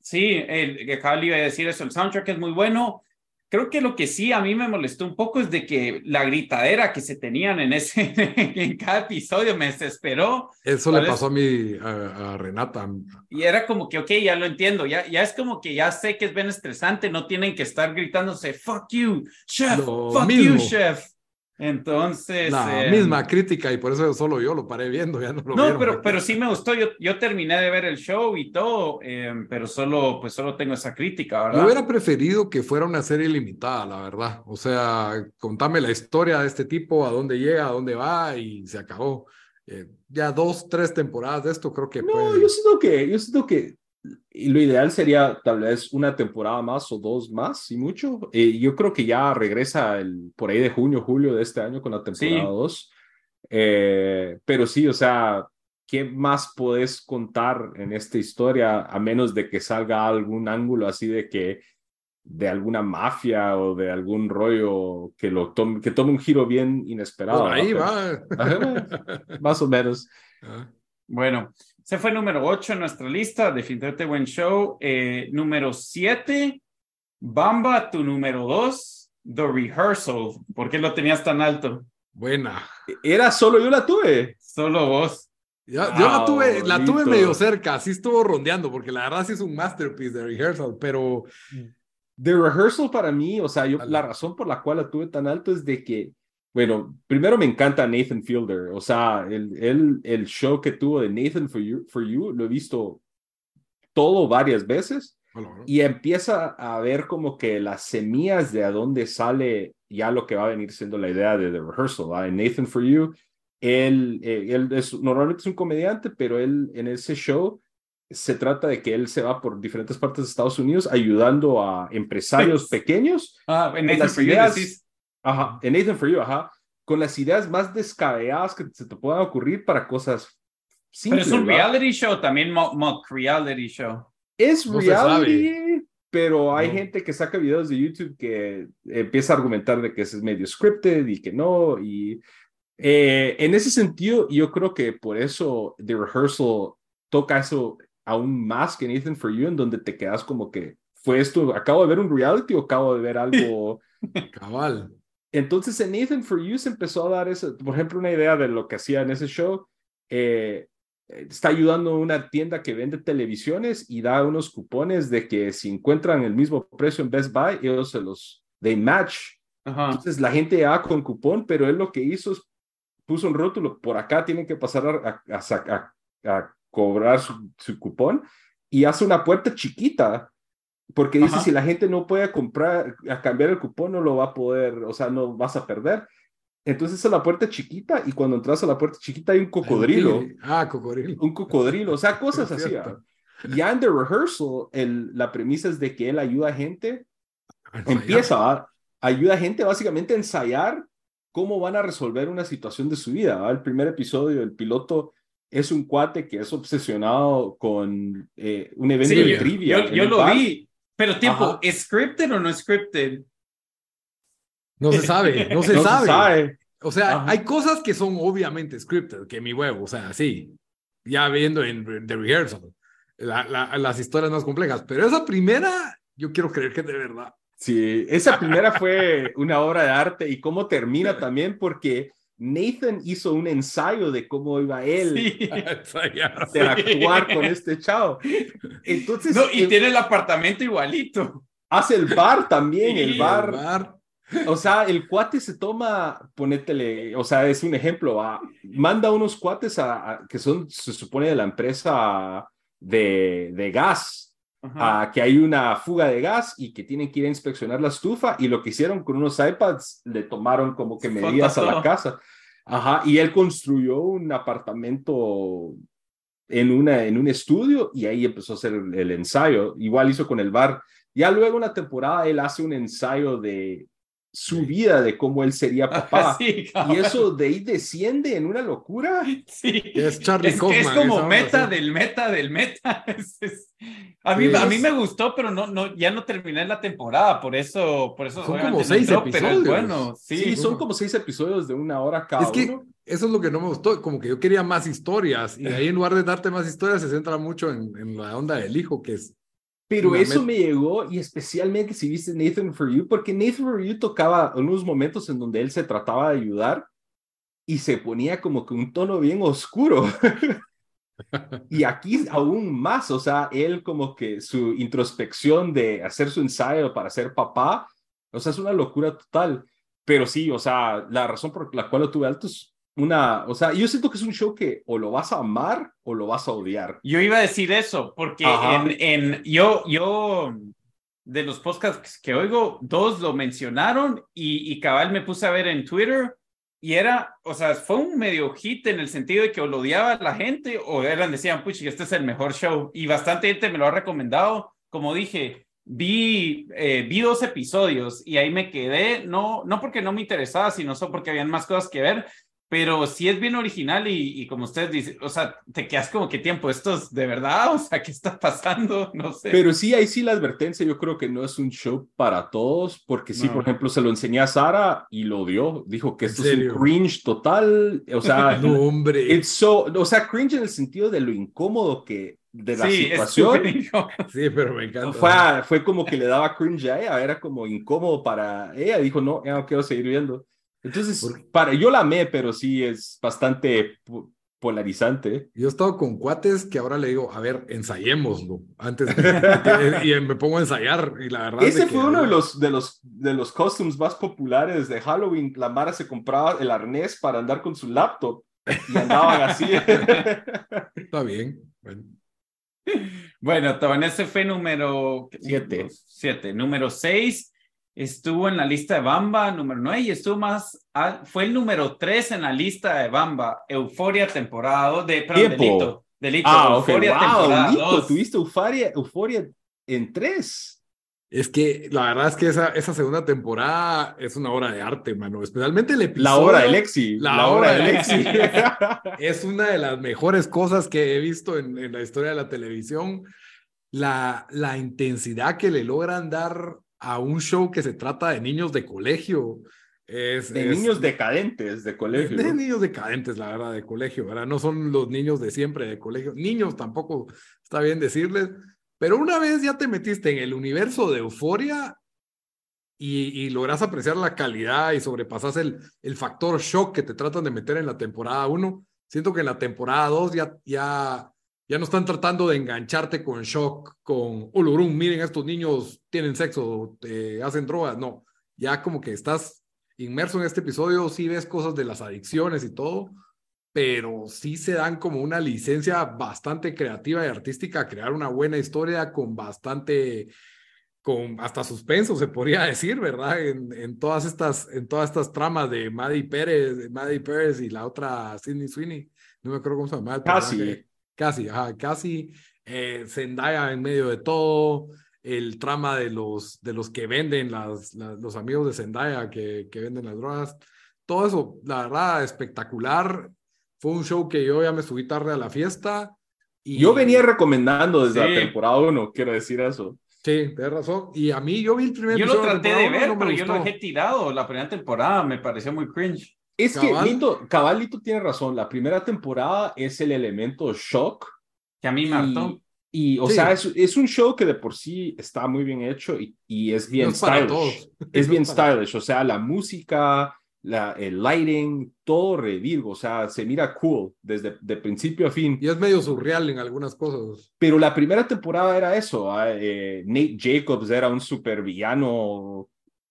Sí, el, le iba a decir eso, el soundtrack es muy bueno, creo que lo que sí a mí me molestó un poco es de que la gritadera que se tenían en ese en cada episodio me desesperó. Eso le pasó a mí a, Renata. Y era como que, ok, ya lo entiendo, ya, ya es como que ya sé que es bien estresante, no tienen que estar gritándose, fuck you, chef, fuck you, chef. Entonces. La em, misma crítica y por eso solo yo lo paré viendo, ya no lo No, pero, pero sí me gustó. Yo, yo terminé de ver el show y todo, em, pero solo, pues solo tengo esa crítica, ¿verdad? Yo hubiera preferido que fuera una serie limitada, la verdad. O sea, contame la historia de este tipo, a dónde llega, a dónde va y se acabó. Eh, ya dos, tres temporadas de esto creo que. No, yo siento que, yo siento que y lo ideal sería tal vez una temporada más o dos más y mucho. Eh, yo creo que ya regresa el, por ahí de junio, julio de este año con la temporada 2. Eh, pero sí, o sea, ¿qué más puedes contar en esta historia a menos de que salga algún ángulo así de que de alguna mafia o de algún rollo que lo tome, que tome un giro bien inesperado. ahí va. más o menos. Bueno, se fue número 8 en nuestra lista, definitivamente buen show. Eh, número 7, Bamba, tu número 2, The Rehearsal. ¿Por qué lo tenías tan alto? Buena. Era solo yo la tuve. Solo vos. yo la tuve, la tuve medio cerca, así estuvo rondeando, porque la verdad sí es un masterpiece de Rehearsal, pero... The Rehearsal para mí, o sea, yo, la razón por la cual la tuve tan alto es de que bueno, primero me encanta Nathan Fielder, o sea, el, el, show que tuvo de Nathan for you, for you lo he visto todo varias veces y empieza a ver como que las semillas de a dónde sale ya lo que va a venir siendo la idea de The Rehearsal. En Nathan for You, él, eh, él es, normalmente es un comediante, pero él en ese show se trata de que él se va por diferentes partes de Estados Unidos ayudando a empresarios pequeños. Ah, en Nathan for You Ajá, en Nathan For You, ajá, con las ideas más descabelladas que se te puedan ocurrir para cosas simples. Pero es un reality show, también mock reality show. Es reality, pero hay gente que saca videos de YouTube que empieza a argumentar de que es medio scripted y que no, y eh, en ese sentido, yo creo que por eso The Rehearsal toca eso aún más que Nathan For You, en donde te quedas como que, ¿fue esto? ¿Acabo de ver un reality o acabo de ver algo? Cabal. Entonces en Nathan For You se empezó a dar, eso, por ejemplo, una idea de lo que hacía en ese show. Eh, está ayudando a una tienda que vende televisiones y da unos cupones de que si encuentran el mismo precio en Best Buy, ellos se los, they match. Entonces la gente va con cupón, pero él lo que hizo es puso un rótulo, por acá tienen que pasar a, a, cobrar su, su, cupón y hace una puerta chiquita porque dice, si la gente no puede comprar, a cambiar el cupón, no lo va a poder, o sea, no vas a perder. Entonces es la puerta chiquita y cuando entras a la puerta chiquita hay un cocodrilo. Ah, cocodrilo. Un cocodrilo, o sea, cosas así. Ya en The Rehearsal, el, la premisa es de que él ayuda a gente, empieza, ayuda a gente básicamente a ensayar cómo van a resolver una situación de su vida. El primer episodio, el piloto es un cuate que es obsesionado con eh, un evento de trivia. Yo, yo lo vi pero tiempo, ¿es scripted o no scripted? No se sabe, no se, sabe. O sea, hay cosas que son obviamente scripted, que mi huevo, o sea, sí, ya viendo en The Rehearsal, las historias más complejas, pero esa primera, yo quiero creer que de verdad. Sí, esa primera fue una obra de arte y cómo termina también, porque Nathan hizo un ensayo de cómo iba él a actuar con este chavo. Entonces, y tiene el apartamento igualito. Hace el bar también, el bar. O sea, el cuate se toma, ponétele, o sea, es un ejemplo, manda unos cuates a, que son, se supone, de la empresa de, de gas, a que hay una fuga de gas y que tienen que ir a inspeccionar la estufa y lo que hicieron con unos iPads le tomaron como que medidas a la casa. Ajá, y él construyó un apartamento en, una, en un estudio y ahí empezó a hacer el, ensayo. Igual hizo con el bar. Ya luego una temporada él hace un ensayo de su vida, de cómo él sería papá. y eso de ahí desciende en una locura. Sí. Es Charlie es, es como meta del meta del meta. a, mí, a mí me gustó, pero no, no, ya no terminé la temporada, por eso, por eso son como seis episodios. bueno, sí, son como seis episodios de una hora cada es que Eso es lo que no me gustó, como que yo quería más historias y ahí en lugar de darte más historias se centra mucho en, en la onda del hijo, que es Pero eso me llegó, y especialmente si viste Nathan For You, porque Nathan For You tocaba unos momentos en donde él se trataba de ayudar y se ponía como que un tono bien oscuro. y aquí aún más, o sea, él como que su introspección de hacer su ensayo para ser papá, o sea, es una locura total. Pero sí, o sea, la razón por la cual lo tuve alto es una, o sea, yo siento que es un show que o lo vas a amar o lo vas a odiar. Yo iba a decir eso, porque en, en, yo, yo, de los podcasts que oigo, dos lo mencionaron y, y cabal me puse a ver en Twitter y era, o sea, fue un medio hit en el sentido de que o lo odiaba la gente o eran, decían, puchi, este es el mejor show y bastante gente me lo ha recomendado. Como dije, vi, eh, vi dos episodios y ahí me quedé, no, no porque no me interesaba, sino solo porque habían más cosas que ver, pero sí es bien original y, como ustedes dicen, o sea, te quedas como que tiempo, esto es de verdad, o sea, ¿qué está pasando? No sé. Pero sí, ahí sí la advertencia, yo creo que no es un show para todos, porque sí, por ejemplo, se lo enseñé a Sara y lo dio, dijo que esto es un cringe total, o sea, no, hombre. so, o sea, cringe en el sentido de lo incómodo que de la situación. sí, pero me encanta. Fue, fue como que le daba cringe a ella, era como incómodo para ella, dijo, no, ya no quiero seguir viendo. Entonces, para, yo la amé, pero sí es bastante polarizante. Yo he estado con cuates que ahora le digo, a ver, ensayémoslo antes y me pongo a ensayar y la verdad ese fue uno de los de los de los costumes más populares de Halloween. La Mara se compraba el arnés para andar con su laptop y andaban así. Está bien. Bueno. Bueno, ese fue número siete. siete. Número seis estuvo en la lista de Bamba número 9 y estuvo más, fue el número 3 en la lista de Bamba, Euforia temporada 2, de, perdón, Delito. Delito, ah, Euforia temporada 2. Tuviste Euforia, Euforia en 3. Es que la verdad es que esa, esa segunda temporada es una obra de arte, mano. Especialmente el episodio. La obra de Lexi. La, obra de Lexi. es una de las mejores cosas que he visto en, en la historia de la televisión. La, la intensidad que le logran dar a un show que se trata de niños de colegio. Es, de niños decadentes de colegio. De, niños decadentes, la verdad, de colegio, ¿verdad? No son los niños de siempre de colegio. Niños tampoco está bien decirles, pero una vez ya te metiste en el universo de euforia y, y logras apreciar la calidad y sobrepasas el, el factor shock que te tratan de meter en la temporada 1, siento que en la temporada 2 ya, ya ya no están tratando de engancharte con shock, con ulurum, miren, estos niños tienen sexo, hacen drogas. No, ya como que estás inmerso en este episodio, sí ves cosas de las adicciones y todo, pero sí se dan como una licencia bastante creativa y artística a crear una buena historia con bastante, con hasta suspenso, se podría decir, ¿verdad? En, en todas, estas, en todas estas tramas de Maddie Pérez, Maddie Pérez y la otra Sidney Sweeney, no me acuerdo cómo se llama. Casi. Casi, ajá, casi eh, Zendaya en medio de todo, el trama de los, de los que venden, las, los amigos de Zendaya que, que venden las drogas, todo eso, la verdad, espectacular. Fue un show que yo ya me subí tarde a la fiesta. Y... Yo venía recomendando desde la temporada 1, quiero decir eso. Sí, tienes razón. Y a mí yo vi el primer Yo lo traté de, ver, pero yo lo dejé tirado. La primera temporada me pareció muy cringe. Es que Lito, Cabalito tiene razón. La primera temporada es el elemento shock. Que a mí me hartó. Y, o sea, es, es, un show que de por sí está muy bien hecho y, y es bien stylish. Es bien stylish. O sea, la música, la, el lighting, todo revirgo. O sea, se mira cool desde de principio a fin. Y es medio surreal en algunas cosas. Pero la primera temporada era eso. Ah, eh, Nate Jacobs era un supervillano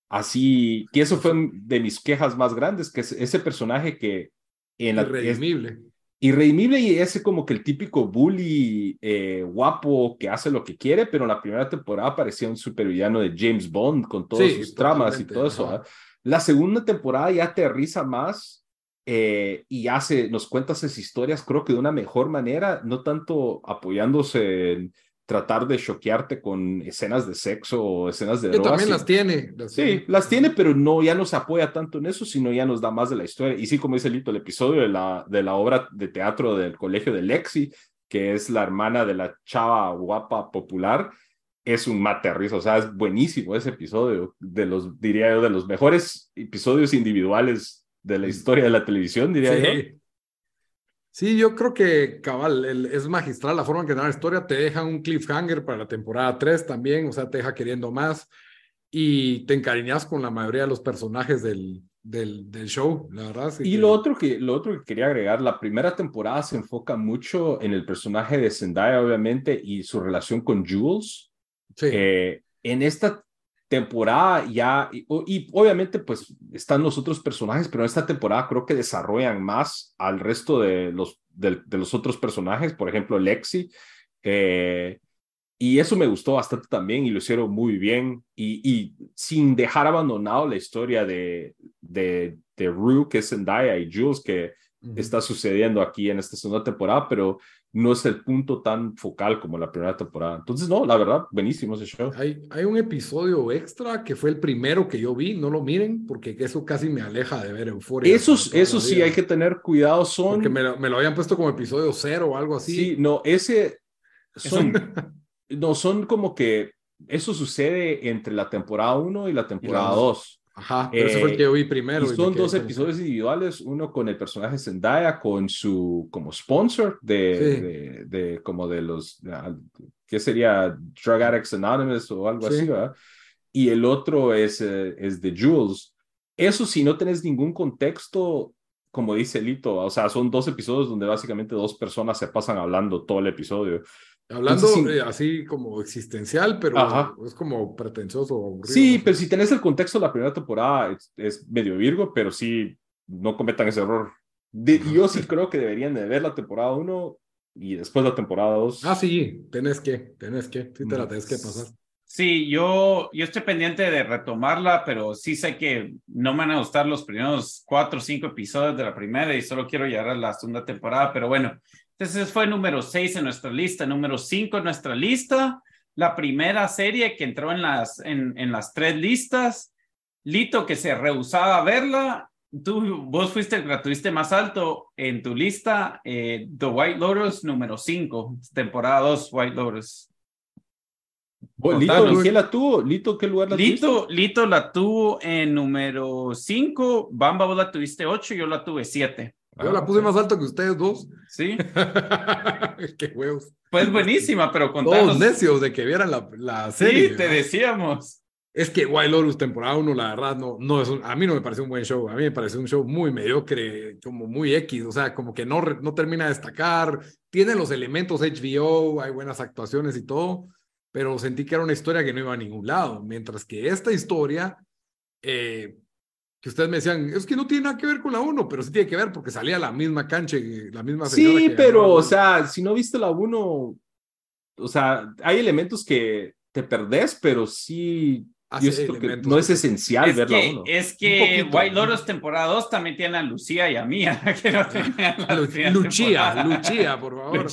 Así, que eso fue de mis quejas más grandes, que es ese personaje que en la, irredimible. irredimible y ese como que el típico bully eh, guapo que hace lo que quiere, pero en la primera temporada parecía un supervillano de James Bond con todas sus tramas y todo eso. La segunda temporada ya aterriza más eh, y hace, nos cuenta esas historias, creo que de una mejor manera, no tanto apoyándose en tratar de choquearte con escenas de sexo o escenas de drogas. también las tiene. sí, las tiene, pero no, ya no se apoya tanto en eso, sino ya nos da más de la historia. Y sí, como dice Lito, el episodio de la, de la obra de teatro del colegio de Lexi, que es la hermana de la chava guapa popular, es un materrizo, o sea, es buenísimo ese episodio, de los, diría yo, de los mejores episodios individuales de la mm. historia de la televisión, diría yo. Sí, yo creo que cabal, es magistral la forma en que da la historia, te deja un cliffhanger para la temporada 3 también, o sea, te deja queriendo más y te encariñas con la mayoría de los personajes del, del, del show, la verdad. y lo, otro que, lo otro que quería agregar, la primera temporada se enfoca mucho en el personaje de Zendaya, obviamente, y su relación con Jules. Sí. Eh, en esta temporada ya, y, obviamente pues están los otros personajes, pero en esta temporada creo que desarrollan más al resto de los, de, los otros personajes, por ejemplo Lexi, eh, y eso me gustó bastante también y lo hicieron muy bien y, y sin dejar abandonado la historia de, de, de Rue, que es Zendaya, y Jules, que está sucediendo aquí en esta segunda temporada, pero no es el punto tan focal como la primera temporada. Entonces, no, la verdad, buenísimo ese show. Hay, hay un episodio extra que fue el primero que yo vi, no lo miren, porque eso casi me aleja de ver Euphoria. Esos, eso sí, hay que tener cuidado, son... Porque me lo, me lo, habían puesto como episodio cero o algo así. Sí, no, ese... Son, no, son como que eso sucede entre la temporada 1 y la temporada 2. Ajá, pero ese fue el que yo vi primero. Y son dos episodios individuales, uno con el personaje Zendaya, con su como sponsor de, de, como de los, ¿qué sería? Drug Addicts Anonymous o algo así, ¿verdad? Y el otro es, eh, es de Jules. Eso si no tenés ningún contexto, como dice Lito, o sea, son dos episodios donde básicamente dos personas se pasan hablando todo el episodio. Hablando así como existencial, pero es como pretencioso. sí, pero si tenés el contexto de la primera temporada, es, medio virgo, pero sí, no cometan ese error. yo sí creo que deberían de ver la temporada 1 y después la temporada 2. Ah, sí, tenés que, tenés que, sí te la tenés que pasar. Sí, yo, yo estoy pendiente de retomarla, pero sí sé que no me van a gustar los primeros cuatro o cinco episodios de la primera y solo quiero llegar a la segunda temporada, pero bueno, entonces fue número 6 en nuestra lista, número 5 en nuestra lista, la primera serie que entró en las, en, en las tres listas. Lito que se rehusaba a verla, tú, vos fuiste el que tuviste más alto en tu lista, eh, The White Lotus número 5, temporada 2 White Lotus. Lito, ¿quién la tuvo? Lito, ¿qué lugar la Lito, Lito la tuvo en número 5, Bamba vos la tuviste 8, yo la tuve 7. Yo la puse más alto que ustedes dos. Sí. Qué huevos. Pues buenísima, pero contanos. Todos necios de que vieran la, la serie. Sí, te decíamos. Es que Wild temporada 1, la verdad, no, no es a mí no me pareció un buen show. A mí me pareció un show muy mediocre, como muy X. O sea, como que no, no termina de destacar. Tiene los elementos HBO, hay buenas actuaciones y todo, pero sentí que era una historia que no iba a ningún lado. Mientras que esta historia, eh, que ustedes me decían, es que no tiene nada que ver con la 1, pero sí tiene que ver porque salía la misma cancha, la misma Sí, pero, o sea, si no viste la 1, o sea, hay elementos que te perdés, pero sí. Ah, no es esencial ver la 1. Es que White Lotus temporada 2 también tiene a Lucía y a Mía, que no Lucía, Lucía, por favor.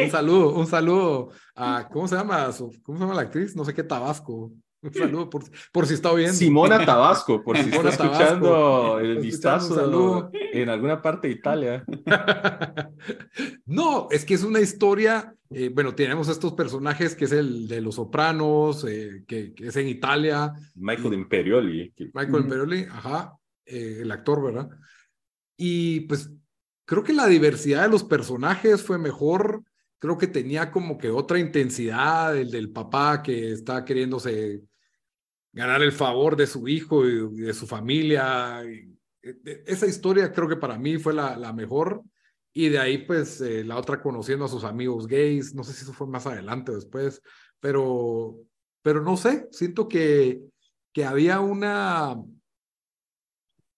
Un saludo, un saludo a, ¿cómo se llama? ¿Cómo se llama la actriz? No sé qué Tabasco. Un saludo por, por si está bien. Simona Tabasco, por si está escuchando el vistazo en alguna parte de Italia. no, es que es una historia. Eh, bueno, tenemos estos personajes que es el de los Sopranos, eh, que, es en Italia. Michael Imperioli. Michael Imperioli, ajá, eh, el actor, ¿verdad? Y pues creo que la diversidad de los personajes fue mejor. Creo que tenía como que otra intensidad, el del papá que está queriéndose ganar el favor de su hijo y de su familia. E, esa historia creo que para mí fue la, la mejor. Y de ahí, pues, eh, la otra conociendo a sus amigos gays. No sé si eso fue más adelante o después, pero, pero no sé. Siento que, que había una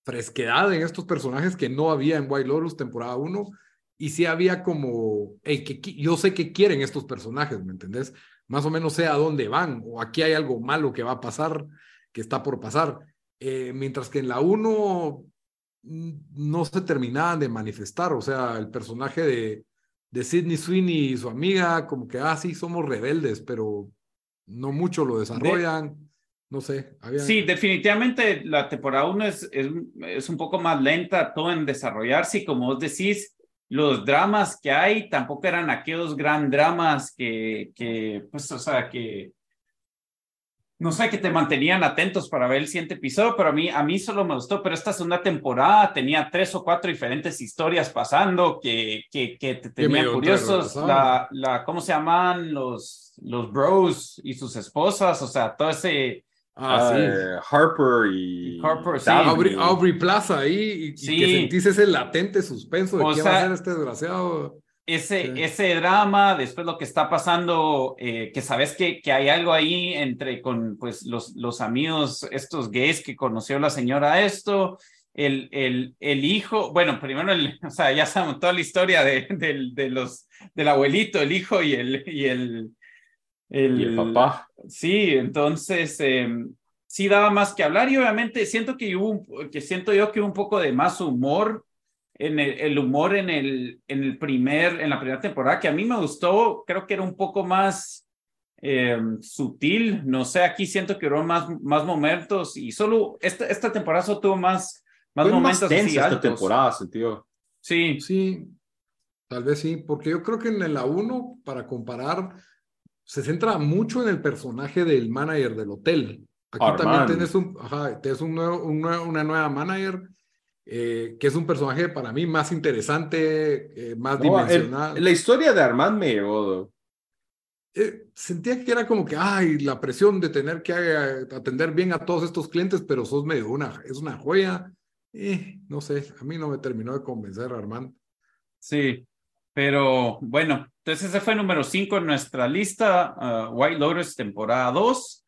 fresquedad en estos personajes que no había en White Lotus temporada 1. Y sí había como, hey, que, yo sé que quieren estos personajes, ¿me entendés? Más o menos sé a dónde van o aquí hay algo malo que va a pasar, que está por pasar. Eh, mientras que en la 1 mm, no se terminaban de manifestar, o sea, el personaje de, de Sidney Sweeney y su amiga, como que, ah, sí, somos rebeldes, pero no mucho lo desarrollan. no sé. Sí, definitivamente la temporada 1 es, es, es, un poco más lenta todo en desarrollarse y como vos decís, los dramas que hay tampoco eran aquellos gran dramas que, que pues, o sea, que, no sé, que te mantenían atentos para ver el siguiente episodio, pero a mí, a mí solo me gustó, pero esta segunda temporada tenía tres o cuatro diferentes historias pasando que, que, que te tenían curiosos, la, la, ¿cómo se llaman? Los, los bros y sus esposas, o sea, todo ese... Ah, sí. Eh, Harper y Harper, sí. Aubrey, Plaza ahí y, que sentís ese latente suspenso de qué va a ser este desgraciado ese, ese drama, después lo que está pasando, eh, que sabes que, que hay algo ahí entre con pues, los, los amigos, estos gays que conoció la señora esto, el, el, el hijo, bueno, primero, el, o sea, ya sabemos toda la historia de, de, los, del abuelito, el hijo y el... Y el, el, papá. Sí, entonces... Em, sí daba más que hablar y obviamente siento que hubo que siento yo que hubo un poco de más humor en el, humor en el, en el primer, en la primera temporada, que a mí me gustó, creo que era un poco más eh, sutil, no sé, aquí siento que hubo más, más momentos y solo esta, esta temporada solo tuvo más, más momentos. Más esta temporada, sentido. Sí. Sí, tal vez sí, porque yo creo que en la 1, para comparar, se centra mucho en el personaje del manager del hotel. Aquí también tienes, un, ajá, tienes un nuevo, una nueva manager eh, que es un personaje para mí más interesante, eh, más dimensional. la historia de Armand me llegó. Eh, sentía que era como que, ay, la presión de tener que atender bien a todos estos clientes, pero sos medio una, es una joya. no sé, a mí no me terminó de convencer Armand. Sí, pero bueno, entonces ese fue número 5 en nuestra lista, uh, White Lotus temporada 2.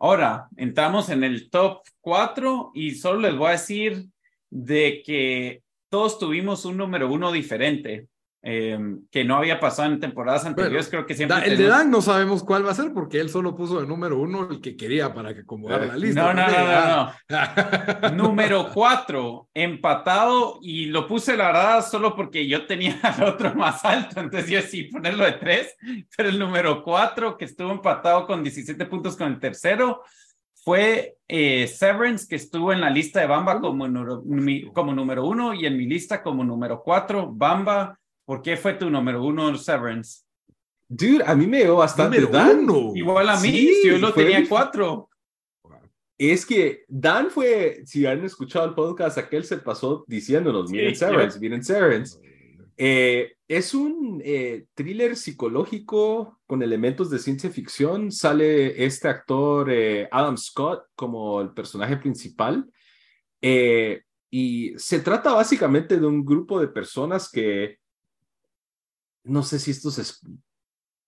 Ahora, entramos en el top 4 y solo les voy a decir de que todos tuvimos un número uno diferente. Em, que no había pasado en temporadas anteriores, creo que siempre. el de Dan no sabemos cuál va a ser porque él solo puso de número uno el que quería para que acomodara la lista. No, no, no, no, número cuatro, empatado, y lo puse la verdad solo porque yo tenía el otro más alto, entonces yo sí ponerlo de tres, pero el número cuatro, que estuvo empatado con 17 puntos con el tercero, fue eh, Severance, que estuvo en la lista de Bamba como, como número uno y en mi lista como número cuatro. Bamba, ¿por qué fue tu número uno Severance? Dude, a mí me dio bastante Dan. Igual a mí, yo lo tenía cuatro. Es que Dan fue, si han escuchado el podcast, aquel se pasó diciéndonos, miren Severance, miren Severance. Eh, es un eh, thriller psicológico con elementos de ciencia ficción. Sale este actor eh, Adam Scott como el personaje principal. y se trata básicamente de un grupo de personas que no sé si esto es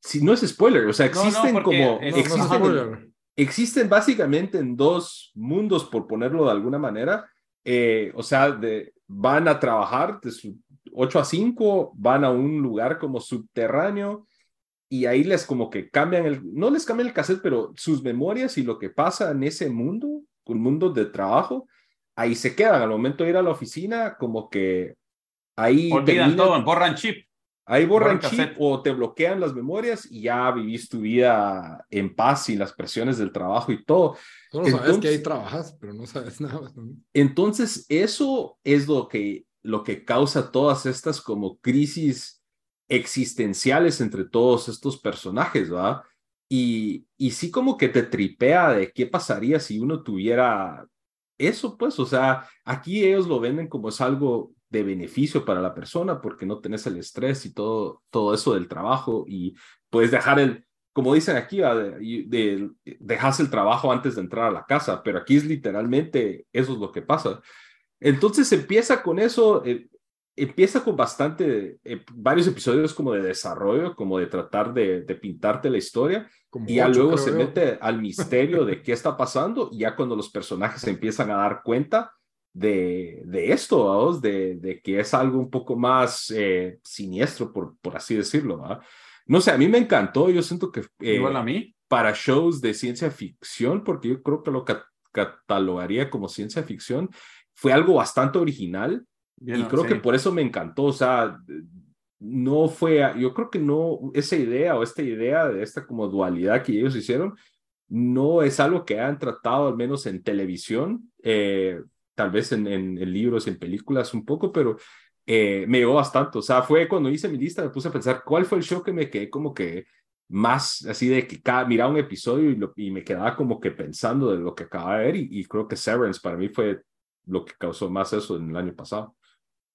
si no es spoiler, o sea, existen como existen, existen, básicamente en dos mundos por ponerlo de alguna manera. o sea, de, van a trabajar de su 8 a 5 van a un lugar como subterráneo y ahí les como que cambian el, no les cambian el cassette, pero sus memorias y lo que pasa en ese mundo, un mundo de trabajo, ahí se quedan. Al momento de ir a la oficina, como que ahí... Olvidan todo, borran chip. Ahí borran, chip o te bloquean las memorias y ya vivís tu vida en paz sin las presiones del trabajo y todo. Solo sabes que ahí trabajas, pero no sabes nada. Entonces, eso es lo que lo que causa todas estas como crisis existenciales entre todos estos personajes, ¿va? Y, y sí como que te tripea de qué pasaría si uno tuviera eso, pues, o sea, aquí ellos lo venden como es algo de beneficio para la persona porque no tenés el estrés y todo, todo eso del trabajo y puedes dejar el, como dicen aquí, de, de, dejas el trabajo antes de entrar a la casa, pero aquí es literalmente eso es lo que pasa. Entonces empieza con eso, eh, empieza con bastante, eh, varios episodios como de desarrollo, como de tratar de, pintarte la historia, y ya luego se mete al misterio de qué está pasando, y ya cuando los personajes empiezan a dar cuenta de, de esto, ¿vamos? De, de que es algo un poco más eh, siniestro, por, por así decirlo. ¿va? No sé, a mí me encantó, yo siento que... Igual a mí. Para shows de ciencia ficción, porque yo creo que lo catalogaría como ciencia ficción, fue algo bastante original y creo que por eso me encantó, o sea, no fue, yo creo que no, esa idea o esta idea de esta como dualidad que ellos hicieron, no es algo que han tratado al menos en televisión, eh, tal vez en, en, libros, en películas un poco, pero eh, me llegó bastante, o sea, fue cuando hice mi lista, me puse a pensar cuál fue el show que me quedé como que más así de que cada, miraba un episodio y, me quedaba como que pensando de lo que acababa de ver y, creo que Severance para mí fue lo que causó más eso en el año pasado.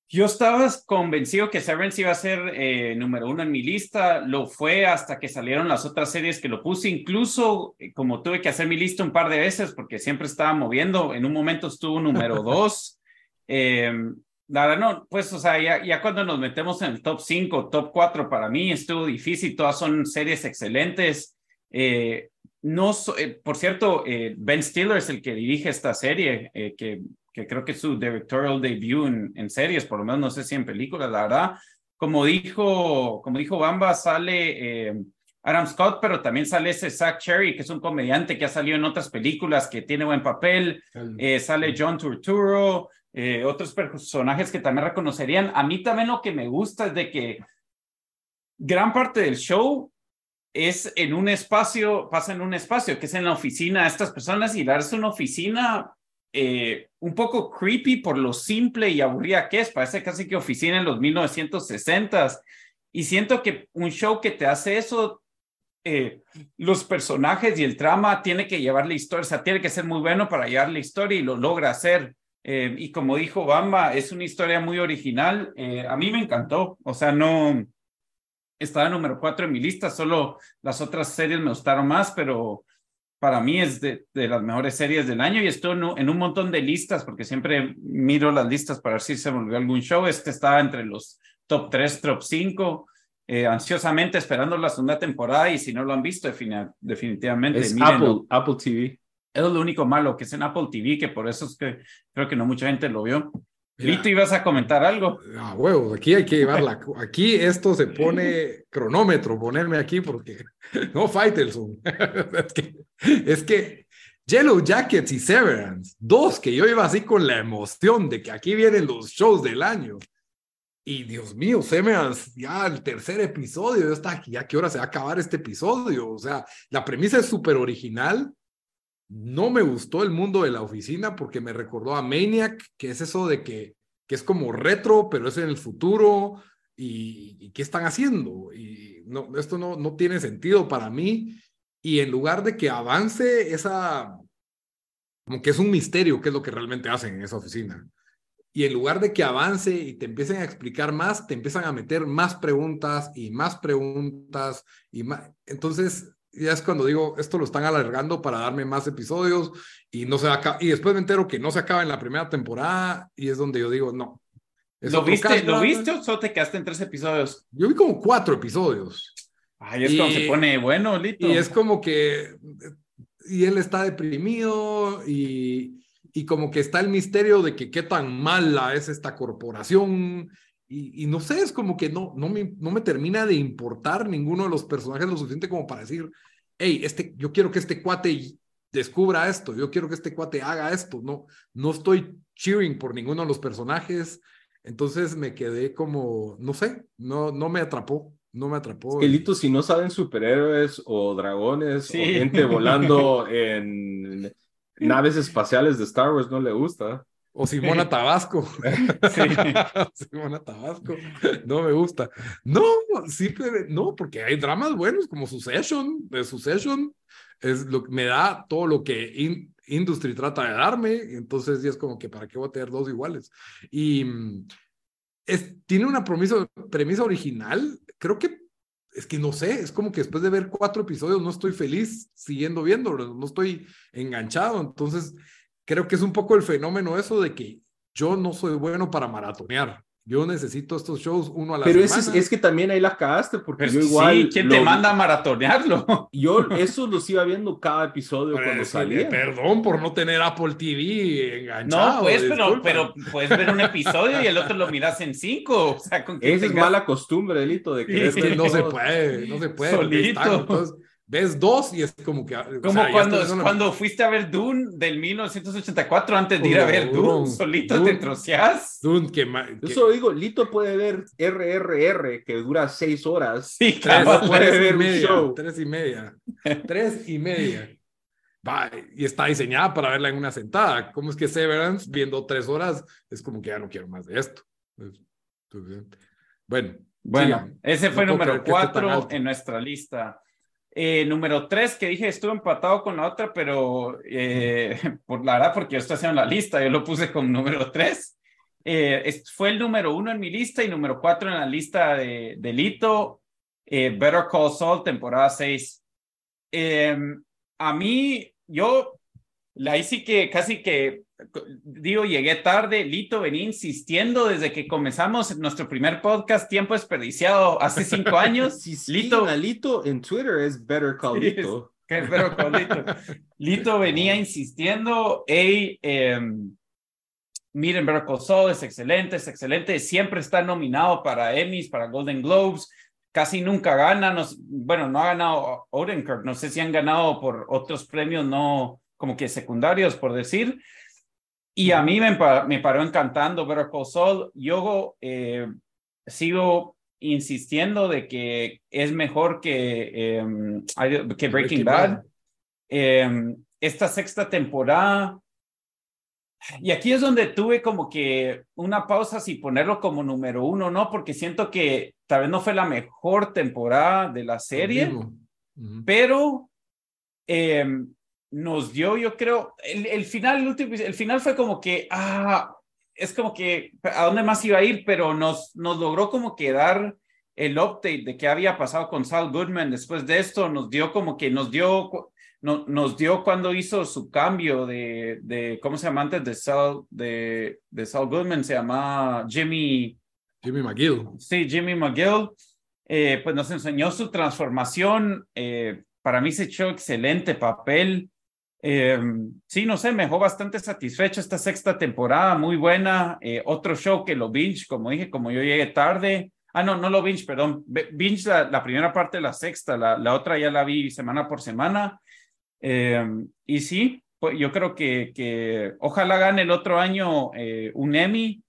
Yo estaba convencido que Severance iba a ser eh, número uno en mi lista, lo fue hasta que salieron las otras series que lo puse, incluso eh, como tuve que hacer mi lista un par de veces porque siempre estaba moviendo, en un momento estuvo número dos. Eh, Nada, no, pues, o sea, ya, ya, cuando nos metemos en el top 5, top 4, para mí estuvo difícil, todas son series excelentes. Eh, no, por cierto, Ben Stiller es el que dirige esta serie, que, que creo que es su directorial debut en, en, series, por lo menos no sé si en películas, la verdad. Como dijo, como dijo Bamba, sale Adam Scott, pero también sale ese Zach Cherry, que es un comediante que ha salido en otras películas, que tiene buen papel. sale John Turturro. Eh, otros personajes que también reconocerían. A mí también lo que me gusta es de que gran parte del show es en un espacio, pasa en un espacio, que es en la oficina de estas personas y darse una oficina eh, un poco creepy por lo simple y aburrida que es. Parece casi que oficina en los 1960s. Y siento que un show que te hace eso, eh, los personajes y el trama tiene que llevar la historia, o sea, tiene que ser muy bueno para llevar la historia y lo logra hacer. Eh, y como dijo Bamba, es una historia muy original. A mí me encantó. O sea, no estaba número cuatro en mi lista, solo las otras series me gustaron más, pero para mí es de, las mejores series del año y estoy en un montón de listas porque siempre miro las listas para ver si se me olvidó algún show. Este estaba entre los top tres, top cinco. Eh, ansiosamente esperando la segunda temporada y si no lo han visto, definitivamente. Es Apple, Apple TV. Es lo único malo que es en Apple TV, que por eso es que creo que no mucha gente lo vio. Lito, ibas a comentar algo. Ah, huevos, aquí hay que llevarla. Aquí esto se pone cronómetro, ponerme aquí porque no Faitelson. es que, es que Yellow Jackets y Severance, dos que yo iba así con la emoción de que aquí vienen los shows del año. Y Dios mío, Severance, ya el tercer episodio, ya está aquí, ya qué hora se va a acabar este episodio. O sea, la premisa es súper original no me gustó el mundo de la oficina porque me recordó a Maniac, que es eso de que, que es como retro, pero es en el futuro. ¿Y, qué están haciendo? Y no, esto no, no tiene sentido para mí. Y en lugar de que avance esa, como que es un misterio qué es lo que realmente hacen en esa oficina. Y en lugar de que avance y te empiecen a explicar más, te empiezan a meter más preguntas y más preguntas y más. Entonces, ya es cuando digo, esto lo están alargando para darme más episodios y no se acaba, y después me entero que no se acaba en la primera temporada y es donde yo digo, no. ¿Lo viste, ¿Lo viste o solo te quedaste en tres episodios? Yo vi como cuatro episodios. Ay, es como se pone bueno, Lito. Y es como que, y él está deprimido y, y como que está el misterio de que qué tan mala es esta corporación y, no sé, es como que no, no, me, no me termina de importar ninguno de los personajes lo suficiente como para decir, hey, este, yo quiero que este cuate descubra esto, yo quiero que este cuate haga esto, no, no estoy cheering por ninguno de los personajes, entonces me quedé como, no sé, no, no me atrapó, no me atrapó. Elito, si no saben superhéroes o dragones o gente volando en naves espaciales de Star Wars, no le gusta. O Simona Tabasco. Simona Tabasco. No me gusta. No, simplemente, no, porque hay dramas buenos como Succession. De Succession es lo que me da todo lo que Industry trata de darme. Entonces, ya es como que para qué voy a tener dos iguales. Y mm, es, tiene una premisa original. Creo que es que no sé, es como que después de ver cuatro episodios no estoy feliz siguiendo viéndolo, no estoy enganchado. Entonces, creo que es un poco el fenómeno eso de que yo no soy bueno para maratonear. Yo necesito estos shows uno a la Pero semana. Pero es, que también ahí la cagaste, porque yo igual. Sí, ¿quién te manda a maratonearlo? Yo eso los iba viendo cada episodio cuando salía. Perdón por no tener Apple TV enganchado. No, pues, pero, pero puedes ver un episodio y el otro lo miras en cinco. O sea, ¿con Esa es mala costumbre, Delito, de que. Sí, no se puede, no se puede. Solito. entonces, ves dos y es como que... Como cuando, cuando fuiste a ver Dune del 1984 antes de ir a ver Dune, solito te troceas. Dune, que, Yo solo digo, Lito puede ver RRR, que dura seis horas. Sí, claro. puede ver un show. Tres y media. tres y media. Va, y está diseñada para verla en una sentada. ¿Cómo es que Severance, viendo tres horas, es como que ya no quiero más de esto? Bueno. Bueno, ese fue número cuatro en nuestra lista. Eh, número tres, que dije, estuve empatado con la otra, pero eh, por la verdad, porque yo estoy haciendo la lista, yo lo puse como número tres. Eh, fue el número uno en mi lista y número cuatro en la lista de, de Lito, Better Call Saul, temporada seis. Em, a mí, yo, ahí sí que casi que digo, llegué tarde, Lito venía insistiendo desde que comenzamos nuestro primer podcast, tiempo desperdiciado hace cinco años. Lito, Lito en Twitter es Better Call Lito. better call Lito. Lito venía insistiendo, hey, em, miren, Better Call Saul es excelente, es excelente, siempre está nominado para Emmys, para Golden Globes, casi nunca gana, bueno, no ha ganado Odenkirk, no sé si han ganado por otros premios no como que secundarios, por decir, y a mí me, me paró encantando Better Call Saul. Yo eh, sigo insistiendo de que es mejor que, em, que Breaking, Bad. Em, esta sexta temporada. Y aquí es donde tuve como que una pausa si ponerlo como número uno, ¿no? Porque siento que tal vez no fue la mejor temporada de la serie, pero eh, nos dio, yo creo, el, final, el, último, el final fue como que, ah, es como que, ¿a dónde más iba a ir? Pero nos, nos logró como que dar el update de qué había pasado con Sal Goodman después de esto, nos dio como que, nos dio, no, nos dio cuando hizo su cambio de, de ¿cómo se llama antes de Sal, de, de Sal Goodman? Se llama Jimmy. Jimmy McGill. Sí, Jimmy McGill. Eh, pues nos enseñó su transformación. Eh, para mí se echó excelente papel. Eh, sí, no sé, me dejó bastante satisfecho esta sexta temporada, muy buena. Eh, otro show que lo binge, como dije, como yo llegué tarde. Ah, no, no lo binge, perdón. Binge la, primera parte de la sexta, la, la, otra ya la vi semana por semana. Eh, y sí, pues yo creo que, que ojalá gane el otro año un Emmy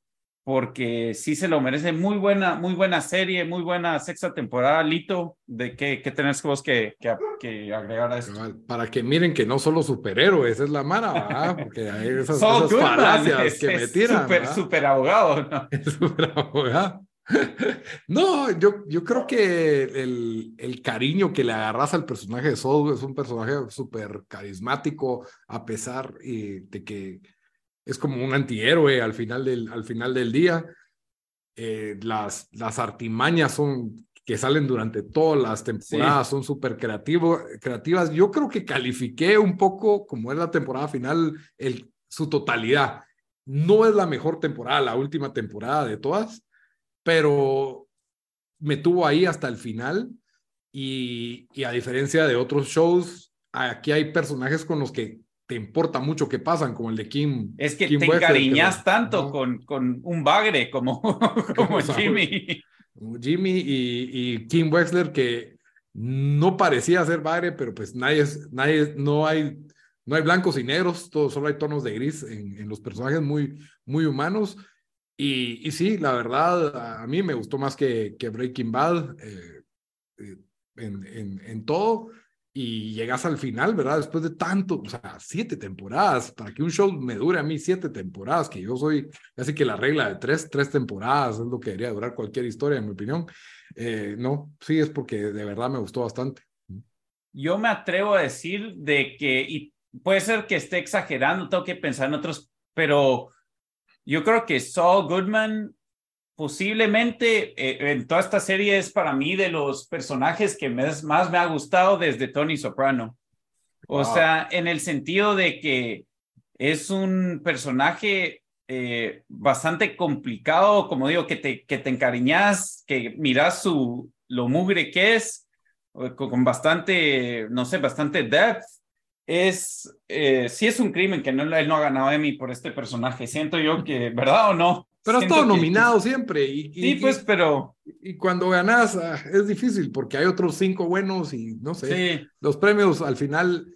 porque sí se lo merece. Muy buena, muy buena serie, muy buena sexta temporada. Lito, ¿de qué, qué tenés vos que, que, agregar a esto? Para que miren que no solo superhéroes es la mara, ¿verdad? Porque hay esas, esas falacias que me tiran. Super, super abogado, ¿no? super abogado. No, yo, yo creo que el, el, cariño que le agarras al personaje de Saul es un personaje súper carismático, a pesar eh, de que es como un antihéroe al final del, al final del día. Eh, las, las artimañas son que salen durante todas las temporadas, son súper creativas. Yo creo que califiqué un poco, como es la temporada final, el, su totalidad. No es la mejor temporada, la última temporada de todas, pero me tuvo ahí hasta el final. Y, y a diferencia de otros shows, aquí hay personajes con los que te importa mucho que pasan, como el de Kim. Es que te encariñas tanto con, con un bagre como, como Jimmy. Jimmy y, y, Kim Wexler, que no parecía ser bagre, pero pues nadie, nadie, no hay, no hay blancos y negros, todo, solo hay tonos de gris en, en los personajes muy, muy humanos. Y, y, sí, la verdad, a mí me gustó más que, que Breaking Bad eh, eh, en, en, en todo y llegas al final, ¿verdad? Después de tanto, o sea, siete temporadas, para que un show me dure a mí siete temporadas, que yo soy casi que la regla de tres, tres temporadas es lo que debería durar cualquier historia, en mi opinión. Eh, no, sí, es porque de verdad me gustó bastante. Yo me atrevo a decir de que, y puede ser que esté exagerando, tengo que pensar en otros, pero yo creo que Saul Goodman posiblemente eh, en toda esta serie es para mí de los personajes que más me ha gustado desde Tony Soprano. O sea, en el sentido de que es un personaje eh, bastante complicado, como digo, que te, que te encariñas, que miras su, lo mugre que es, con, bastante, no sé, bastante depth. Es, eh, sí es un crimen que no, él no ha ganado Emmy por este personaje. Siento yo que, ¿verdad o no? Pero es todo nominado siempre. Y, sí, pues, pero. Y cuando ganas ah, es difícil porque hay otros cinco buenos y no sé. Los premios al final,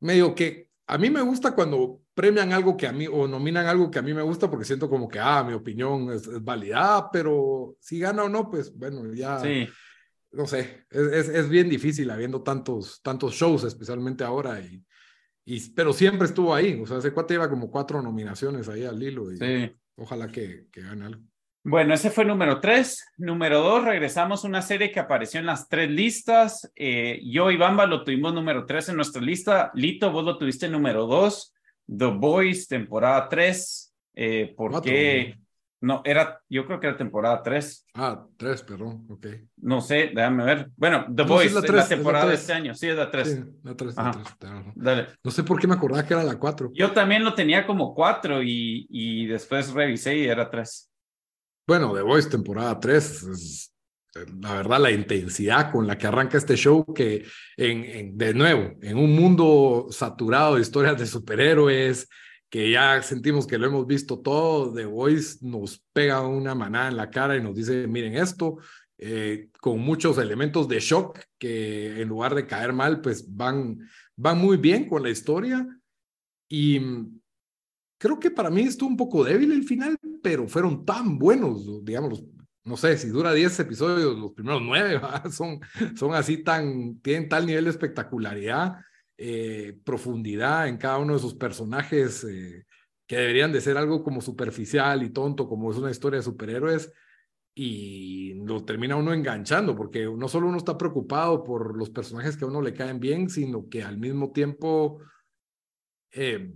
medio que. A mí me gusta cuando premian algo que a mí o nominan algo que a mí me gusta porque siento como que, ah, mi opinión es, es válida, pero si gana o no, pues bueno, ya. Sí. No sé, es, es, bien difícil habiendo tantos, tantos shows, especialmente ahora. Y, y, pero siempre estuvo ahí. O sea, hace cuatro lleva como cuatro nominaciones ahí al hilo. Y, sí. Ojalá que, que gane algo. Bueno, ese fue número tres. Número dos, regresamos a una serie que apareció en las tres listas. Eh, yo y Bamba lo tuvimos número tres en nuestra lista. Lito, vos lo tuviste número dos. The Boys, temporada tres. Eh, ¿Por qué? No, era, yo creo que era temporada tres. Ah, tres, perdón, ok. No sé, déjame ver. Bueno, The Boys, es la, temporada de este año, sí, es la tres. Sí, la tres, la Dale. No sé por qué me acordaba que era la cuatro. Yo también lo tenía como cuatro y, y después revisé y era tres. Bueno, The Voice temporada 3, la verdad, la intensidad con la que arranca este show, que en, de nuevo, en un mundo saturado de historias de superhéroes, que ya sentimos que lo hemos visto todo, The Voice nos pega una manada en la cara y nos dice, miren esto, eh, con muchos elementos de shock que en lugar de caer mal, pues van, van muy bien con la historia. Y creo que para mí estuvo un poco débil el final, pero fueron tan buenos, digamos, no sé, si dura 10 episodios, los primeros 9 son, son así tan, tienen tal nivel de espectacularidad, eh, profundidad en cada uno de sus personajes, eh, que deberían de ser algo como superficial y tonto, como es una historia de superhéroes, y lo termina uno enganchando, porque no solo uno está preocupado por los personajes que a uno le caen bien, sino que al mismo tiempo... Eh,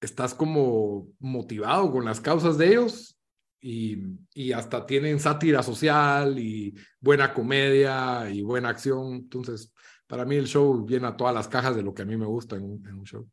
estás como motivado con las causas de ellos y, y, hasta tienen sátira social y buena comedia y buena acción. Entonces, para mí el show viene a todas las cajas de lo que a mí me gusta en un, show.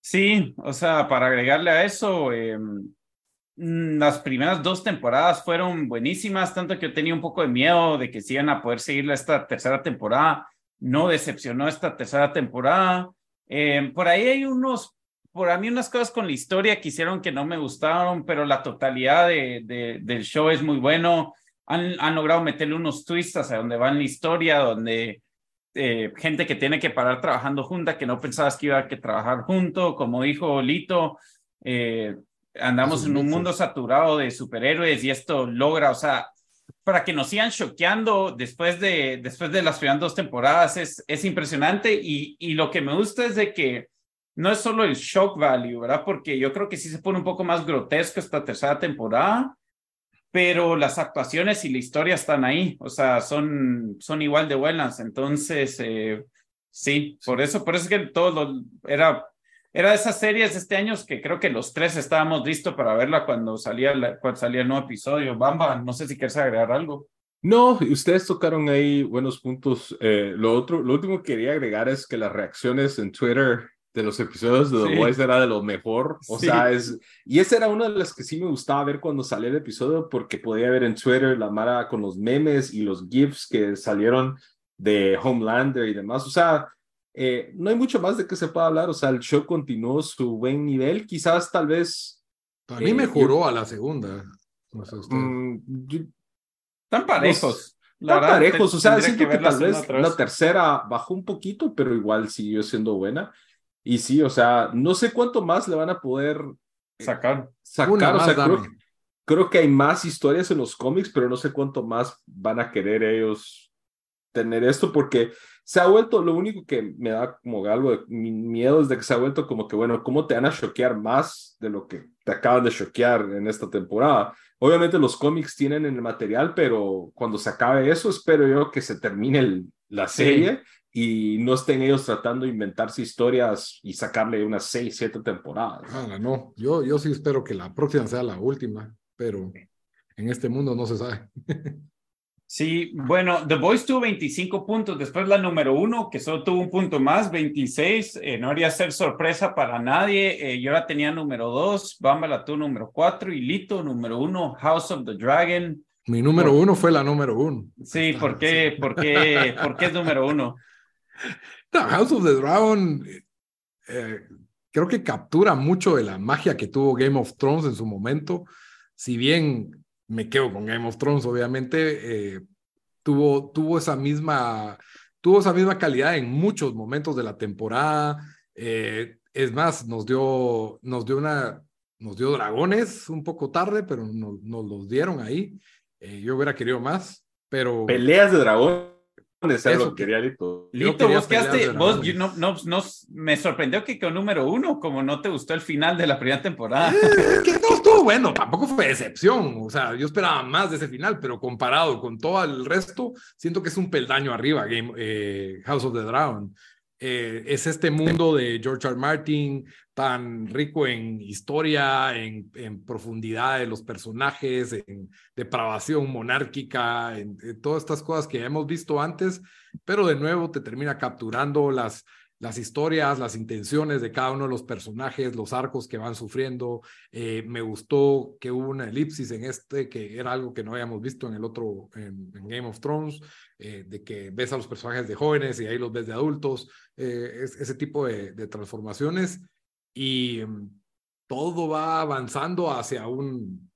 Sí, o sea, para agregarle a eso, mm, las primeras dos temporadas fueron buenísimas, tanto que yo tenía un poco de miedo de que se iban a poder seguir esta tercera temporada. No decepcionó esta tercera temporada. Em, por ahí hay unos por a mí unas cosas con la historia que hicieron que no me gustaron, pero la totalidad de, del show es muy bueno. Han, han, logrado meterle unos twists hacia donde va en la historia, donde eh, gente que tiene que parar trabajando junta, que no pensabas que iba a que trabajar junto, como dijo Lito, eh, andamos en un mundo saturado de superhéroes y esto logra, o sea, para que nos sigan choqueando después de, después de las primeras dos temporadas es, es impresionante y, y lo que me gusta es de que no es solo el shock value, ¿verdad? Porque yo creo que sí se pone un poco más grotesco esta tercera temporada, pero las actuaciones y la historia están ahí, o sea, son, son igual de buenas. Entonces, eh, sí, por eso, por eso es que todo era, era de esas series este año que creo que los tres estábamos listos para verla cuando salía, cuando salía el nuevo episodio. Bamba, no sé si quieres agregar algo. No, ustedes tocaron ahí buenos puntos. Eh, lo otro, lo último que quería agregar es que las reacciones en Twitter de los episodios de The Voice era de lo mejor. O sea, es. Y esa era una de las que sí me gustaba ver cuando salió el episodio, porque podía ver en Twitter la Mara con los memes y los GIFs que salieron de Homelander y demás. O sea, eh, no hay mucho más de que se pueda hablar. O sea, el show continuó su buen nivel. Quizás, tal vez. A mí mejoró a la segunda. No sé mm, Están parejos. Están parejos, o sea, siento que, tal vez la tercera bajó un poquito, pero igual siguió siendo buena. Y sí, o sea, no sé cuánto más le van a poder eh, sacar. Sacar, o sea, creo, que hay más historias en los cómics, pero no sé cuánto más van a querer ellos tener esto, porque se ha vuelto, lo único que me da como algo de miedo es de que se ha vuelto como que, bueno, ¿cómo te van a choquear más de lo que te acaban de choquear en esta temporada? Obviamente los cómics tienen el material, pero cuando se acabe eso, espero yo que se termine la serie y no estén ellos tratando de inventarse historias y sacarle unas seis, siete temporadas. Ah, no, yo, yo sí espero que la próxima sea la última, pero en este mundo no se sabe. Sí, bueno, The Voice tuvo 25 puntos, después la número uno, que solo tuvo un punto más, 26, eh, no haría ser sorpresa para nadie, eh, yo la tenía número dos, Bamba la tuvo número cuatro y Lito número uno, House of the Dragon. Mi número uno fue la número uno. Sí, ¿por qué, por qué, por qué es número uno? House of the Dragon eh, creo que captura mucho de la magia que tuvo Game of Thrones en su momento. Si bien me quedo con Game of Thrones, obviamente, eh, tuvo, tuvo, esa misma, tuvo esa misma calidad en muchos momentos de la temporada. Eh, es más, nos dio, nos dio una, nos dio dragones un poco tarde, pero nos, nos los dieron ahí. yo hubiera querido más, pero... Peleas de dragón eso quería Lito. Lito, vos quedaste, vos no, no, no, me sorprendió que quedó número uno, como no te gustó el final de la primera temporada. Eh, que no estuvo bueno, tampoco fue excepción. O sea, yo esperaba más de ese final, pero comparado con todo el resto, siento que es un peldaño arriba, Game, eh, House of the Dragon. Eh, es este mundo de George R. Martin tan rico en historia, en, en profundidad de los personajes, en depravación monárquica, en, todas estas cosas que hemos visto antes, pero de nuevo te termina capturando las, las historias, las intenciones de cada uno de los personajes, los arcos que van sufriendo. Eh, me gustó que hubo una elipsis en este, que era algo que no habíamos visto en el otro, en, Game of Thrones, eh, de que ves a los personajes de jóvenes y ahí los ves de adultos, eh, ese tipo de, transformaciones. Y mm, todo va avanzando hacia un,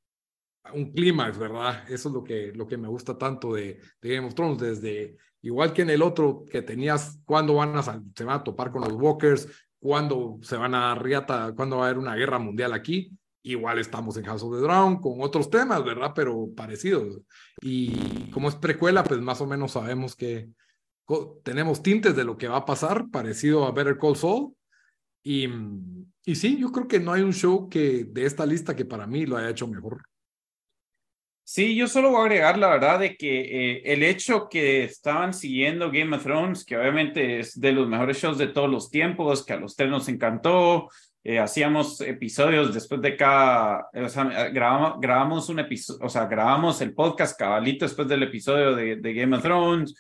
un clímax, ¿verdad? Eso es lo que, lo que me gusta tanto de, de Game of Thrones, desde Igual que en el otro que tenías, cuándo van a, se van a topar con los Walkers, cuándo se van a riata, cuándo va a haber una guerra mundial aquí. Igual estamos en House of the Drown con otros temas, ¿verdad? Pero parecidos. Y como es precuela, pues más o menos sabemos que tenemos tintes de lo que va a pasar, parecido a Better Call Saul. Y, y sí, yo creo que no hay un show que de esta lista que para mí lo haya hecho mejor. Sí, yo solo voy a agregar la verdad de que eh, el hecho que estaban siguiendo Game of Thrones, que obviamente es de los mejores shows de todos los tiempos, que a los tres nos encantó, eh, hacíamos episodios después de cada, o sea, grabamos, un episodio, o sea, grabamos el podcast cabalito después del episodio de, Game of Thrones,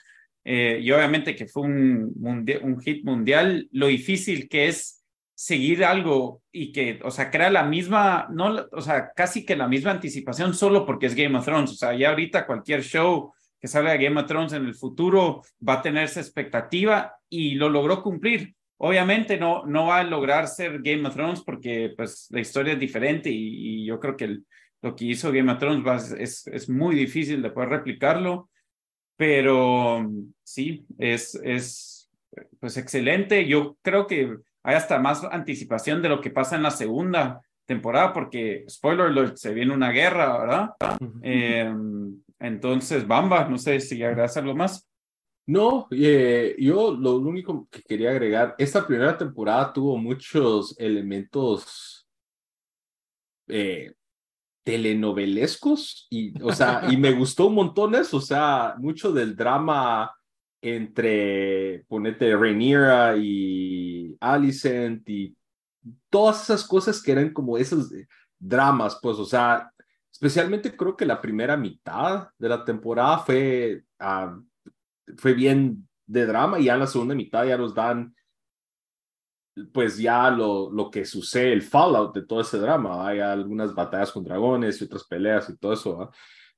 eh, y obviamente que fue un hit mundial, lo difícil que es seguir algo y que, o sea, crea la misma, no, o sea, casi que la misma anticipación solo porque es Game of Thrones. O sea, ya ahorita cualquier show que salga de Game of Thrones en el futuro va a tener esa expectativa y lo logró cumplir. Obviamente no, no va a lograr ser Game of Thrones porque pues la historia es diferente y, yo creo que lo que hizo Game of Thrones es, es muy difícil de poder replicarlo, pero sí, es, es pues excelente. Yo creo que hay hasta más anticipación de lo que pasa en la segunda temporada, porque, spoiler alert, se viene una guerra, ¿verdad? Em, entonces, Bamba, no sé si agregas algo más. No, eh, yo lo único que quería agregar, esta primera temporada tuvo muchos elementos eh, telenovelescos y, o sea, y me gustó un montón eso, o sea, mucho del drama entre, ponete, Rhaenyra y Alicent y todas esas cosas que eran como esos dramas, pues, o sea, especialmente creo que la primera mitad de la temporada fue, ah, fue bien de drama y ya en la segunda mitad ya nos dan pues ya lo, lo que sucede, el fallout de todo ese drama, hay algunas batallas con dragones y otras peleas y todo eso,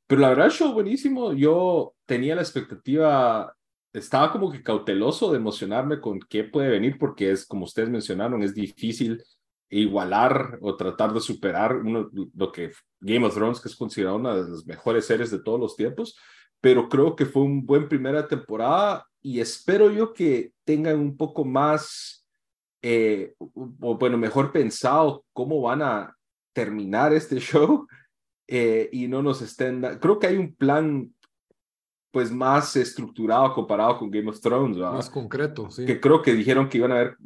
pero la verdad el show buenísimo, yo tenía la expectativa estaba como que cauteloso de emocionarme con qué puede venir, porque es, como ustedes mencionaron, es difícil igualar o tratar de superar uno, lo que Game of Thrones, que es considerado una de las mejores series de todos los tiempos, pero creo que fue un buen primera temporada y espero yo que tengan un poco más, eh, o bueno, mejor pensado cómo van a terminar este show eh, y no nos estén, creo que hay un plan pues más estructurado comparado con Game of Thrones. Más concreto, sí. Que creo que dijeron que iban a haber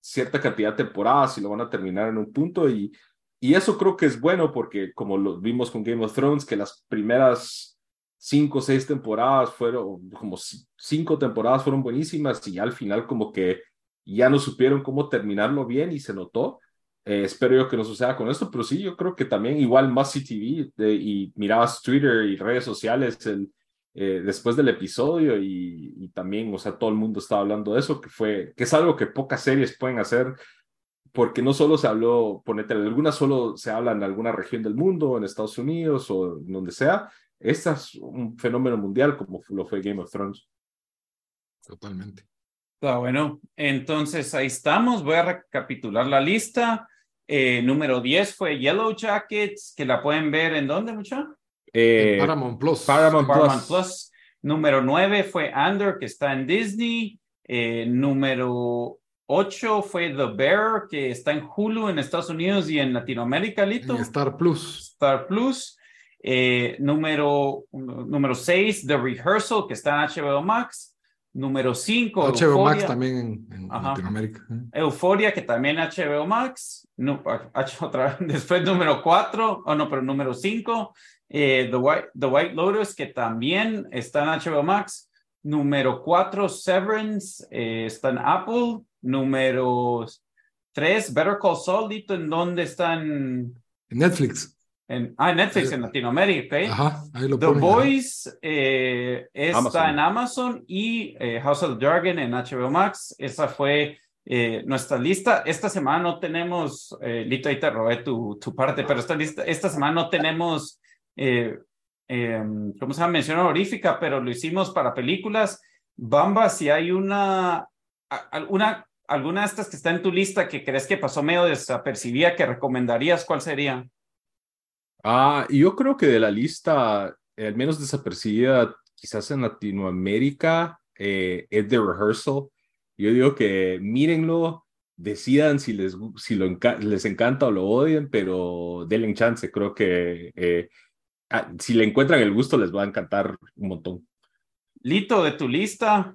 cierta cantidad de temporadas y lo van a terminar en un punto y, y eso creo que es bueno porque como lo vimos con Game of Thrones, que las primeras cinco o seis temporadas fueron, como cinco temporadas fueron buenísimas y al final como que ya no supieron cómo terminarlo bien y se notó. Eh, espero yo que no suceda con esto, pero sí, yo creo que también igual más CTV y mirabas Twitter y redes sociales, el, eh, después del episodio y, también, o sea, todo el mundo estaba hablando de eso, que fue, que es algo que pocas series pueden hacer, porque no solo se habló, ponete, algunas solo se habla en alguna región del mundo, en Estados Unidos o donde sea. Este es un fenómeno mundial como lo fue Game of Thrones. Totalmente. Está bueno. Entonces ahí estamos. Voy a recapitular la lista. Eh, número 10 fue Yellow Jackets, que la pueden ver en dónde, mucha? Eh, Paramount Plus. Paramount, Plus. Número 9 fue Under, que está en Disney. Eh, número 8 fue The Bear, que está en Hulu en Estados Unidos y en Latinoamérica, Lito. Star Plus. Star Plus. Eh, número, número 6, The Rehearsal, que está en HBO Max. Número 5. HBO Max también en, Latinoamérica. Euforia, que también HBO Max. No, otra, después número 4, oh no, pero número 5. Eh, The, White, The White Lotus, que también está en HBO Max. Número 4, Severance, eh, está en Apple. Número 3, Better Call Saul, ¿en dónde están? En Netflix. En, ah, Netflix en Latinoamérica, ¿ok? Ajá, ahí lo The Voice eh, está en Amazon y eh, House of Dragon en HBO Max. Esa fue eh, nuestra lista. Esta semana no tenemos, Lito, ahí te robé tu, tu parte, pero esta, lista, esta semana no tenemos, em, ¿cómo se llama? Mención honorífica, pero lo hicimos para películas. Bamba, si hay una, alguna, alguna de estas que está en tu lista que crees que pasó medio desapercibida que recomendarías, ¿cuál sería? Ah, yo creo que de la lista, al menos desapercibida, quizás en Latinoamérica, eh, es The Rehearsal. Yo digo que mírenlo, decidan si les, si lo les encanta o lo odian, pero denle chance. Creo que eh, ah, si le encuentran el gusto, les va a encantar un montón. Lito, de tu lista,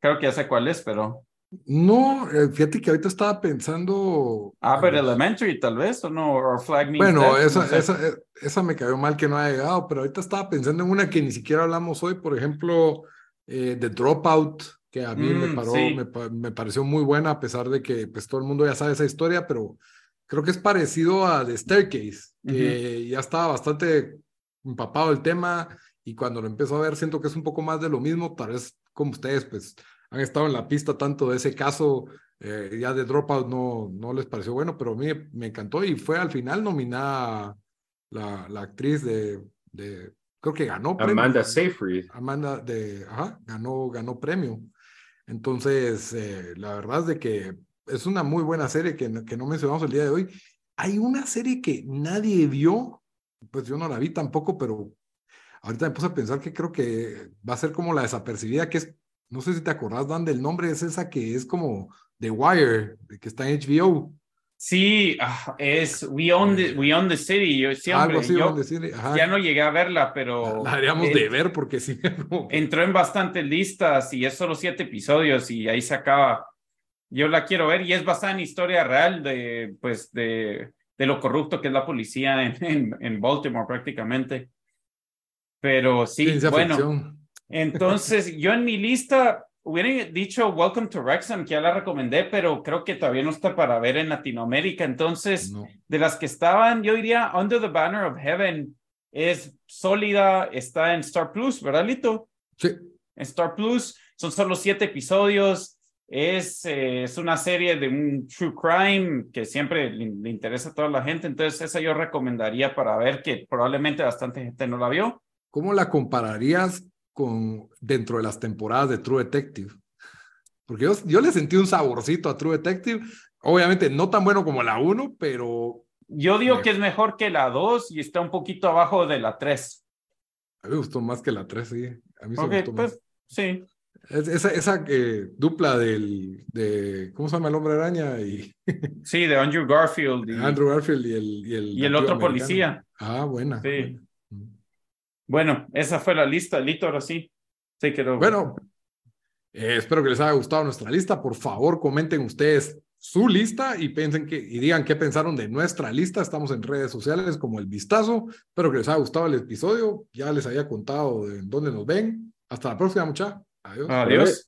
creo que ya sé cuál es, pero. No, eh, fíjate que ahorita estaba pensando. Ah, pero Elementary tal vez, o no, o Flag Me. Bueno, esa, esa, eh, esa, me cayó mal que no haya llegado, pero ahorita estaba pensando en una que ni siquiera hablamos hoy, por ejemplo, eh, The Dropout, que a mí me, mm, paró, me, me, pareció muy buena, a pesar de que pues, todo el mundo ya sabe esa historia, pero creo que es parecido a The Staircase, que ya estaba bastante empapado el tema, y cuando lo empiezo a ver, siento que es un poco más de lo mismo, tal vez como ustedes, pues han estado en la pista tanto de ese caso, eh, ya de Dropout no, no les pareció bueno, pero a mí me encantó y fue al final nominada la, la actriz de, de, creo que ganó premio. Amanda Seyfried. Amanda de, ajá, ganó, ganó premio. Entonces, eh, la verdad es de que es una muy buena serie que, que no mencionamos el día de hoy. Hay una serie que nadie vio, pues yo no la vi tampoco, pero ahorita me puse a pensar que creo que va a ser como la desapercibida, que es no sé si te acordás, Dan, del nombre, es esa que es como The Wire, que está en HBO. Sí, es We Own the, We Own the City. Yo siempre, ya no llegué a verla, pero. La haríamos de ver porque sí. Entró en bastantes listas y es solo siete episodios y ahí se acaba. Yo la quiero ver y es basada en historia real de, pues, de, de lo corrupto que es la policía en, en, Baltimore prácticamente. Pero sí, bueno. Entonces, yo en mi lista hubiera dicho Welcome to Wrexham, que ya la recomendé, pero creo que todavía no está para ver en Latinoamérica. Entonces, de las que estaban, yo diría Under the Banner of Heaven es sólida, está en Star Plus, ¿verdad, Lito? Sí. En Star Plus son solo siete episodios. Es, eh, es una serie de un true crime que siempre le, le interesa a toda la gente. Entonces, esa yo recomendaría para ver que probablemente bastante gente no la vio. ¿Cómo la compararías con, dentro de las temporadas de True Detective. Porque yo, yo le sentí un saborcito a True Detective. Obviamente no tan bueno como la 1, pero... Yo digo que es mejor que la 2 y está un poquito abajo de la 3. A mí me gustó más que la 3, sí. A mí me gustó pues, Sí. Esa esa eh, dupla del, de, ¿cómo se llama el hombre araña? Y... sí, de Andrew Garfield. Y, Andrew Garfield y el... Y el, y el otro policía. Ah, buena. Sí. Bueno, esa fue la lista, Lito, ahora sí. Sí, quedó. Bueno, eh, espero que les haya gustado nuestra lista. Por favor, comenten ustedes su lista y piensen que y digan qué pensaron de nuestra lista. Estamos en redes sociales como El Vistazo. Espero que les haya gustado el episodio. Ya les había contado de dónde nos ven. Hasta la próxima, muchachos. Adiós. Adiós.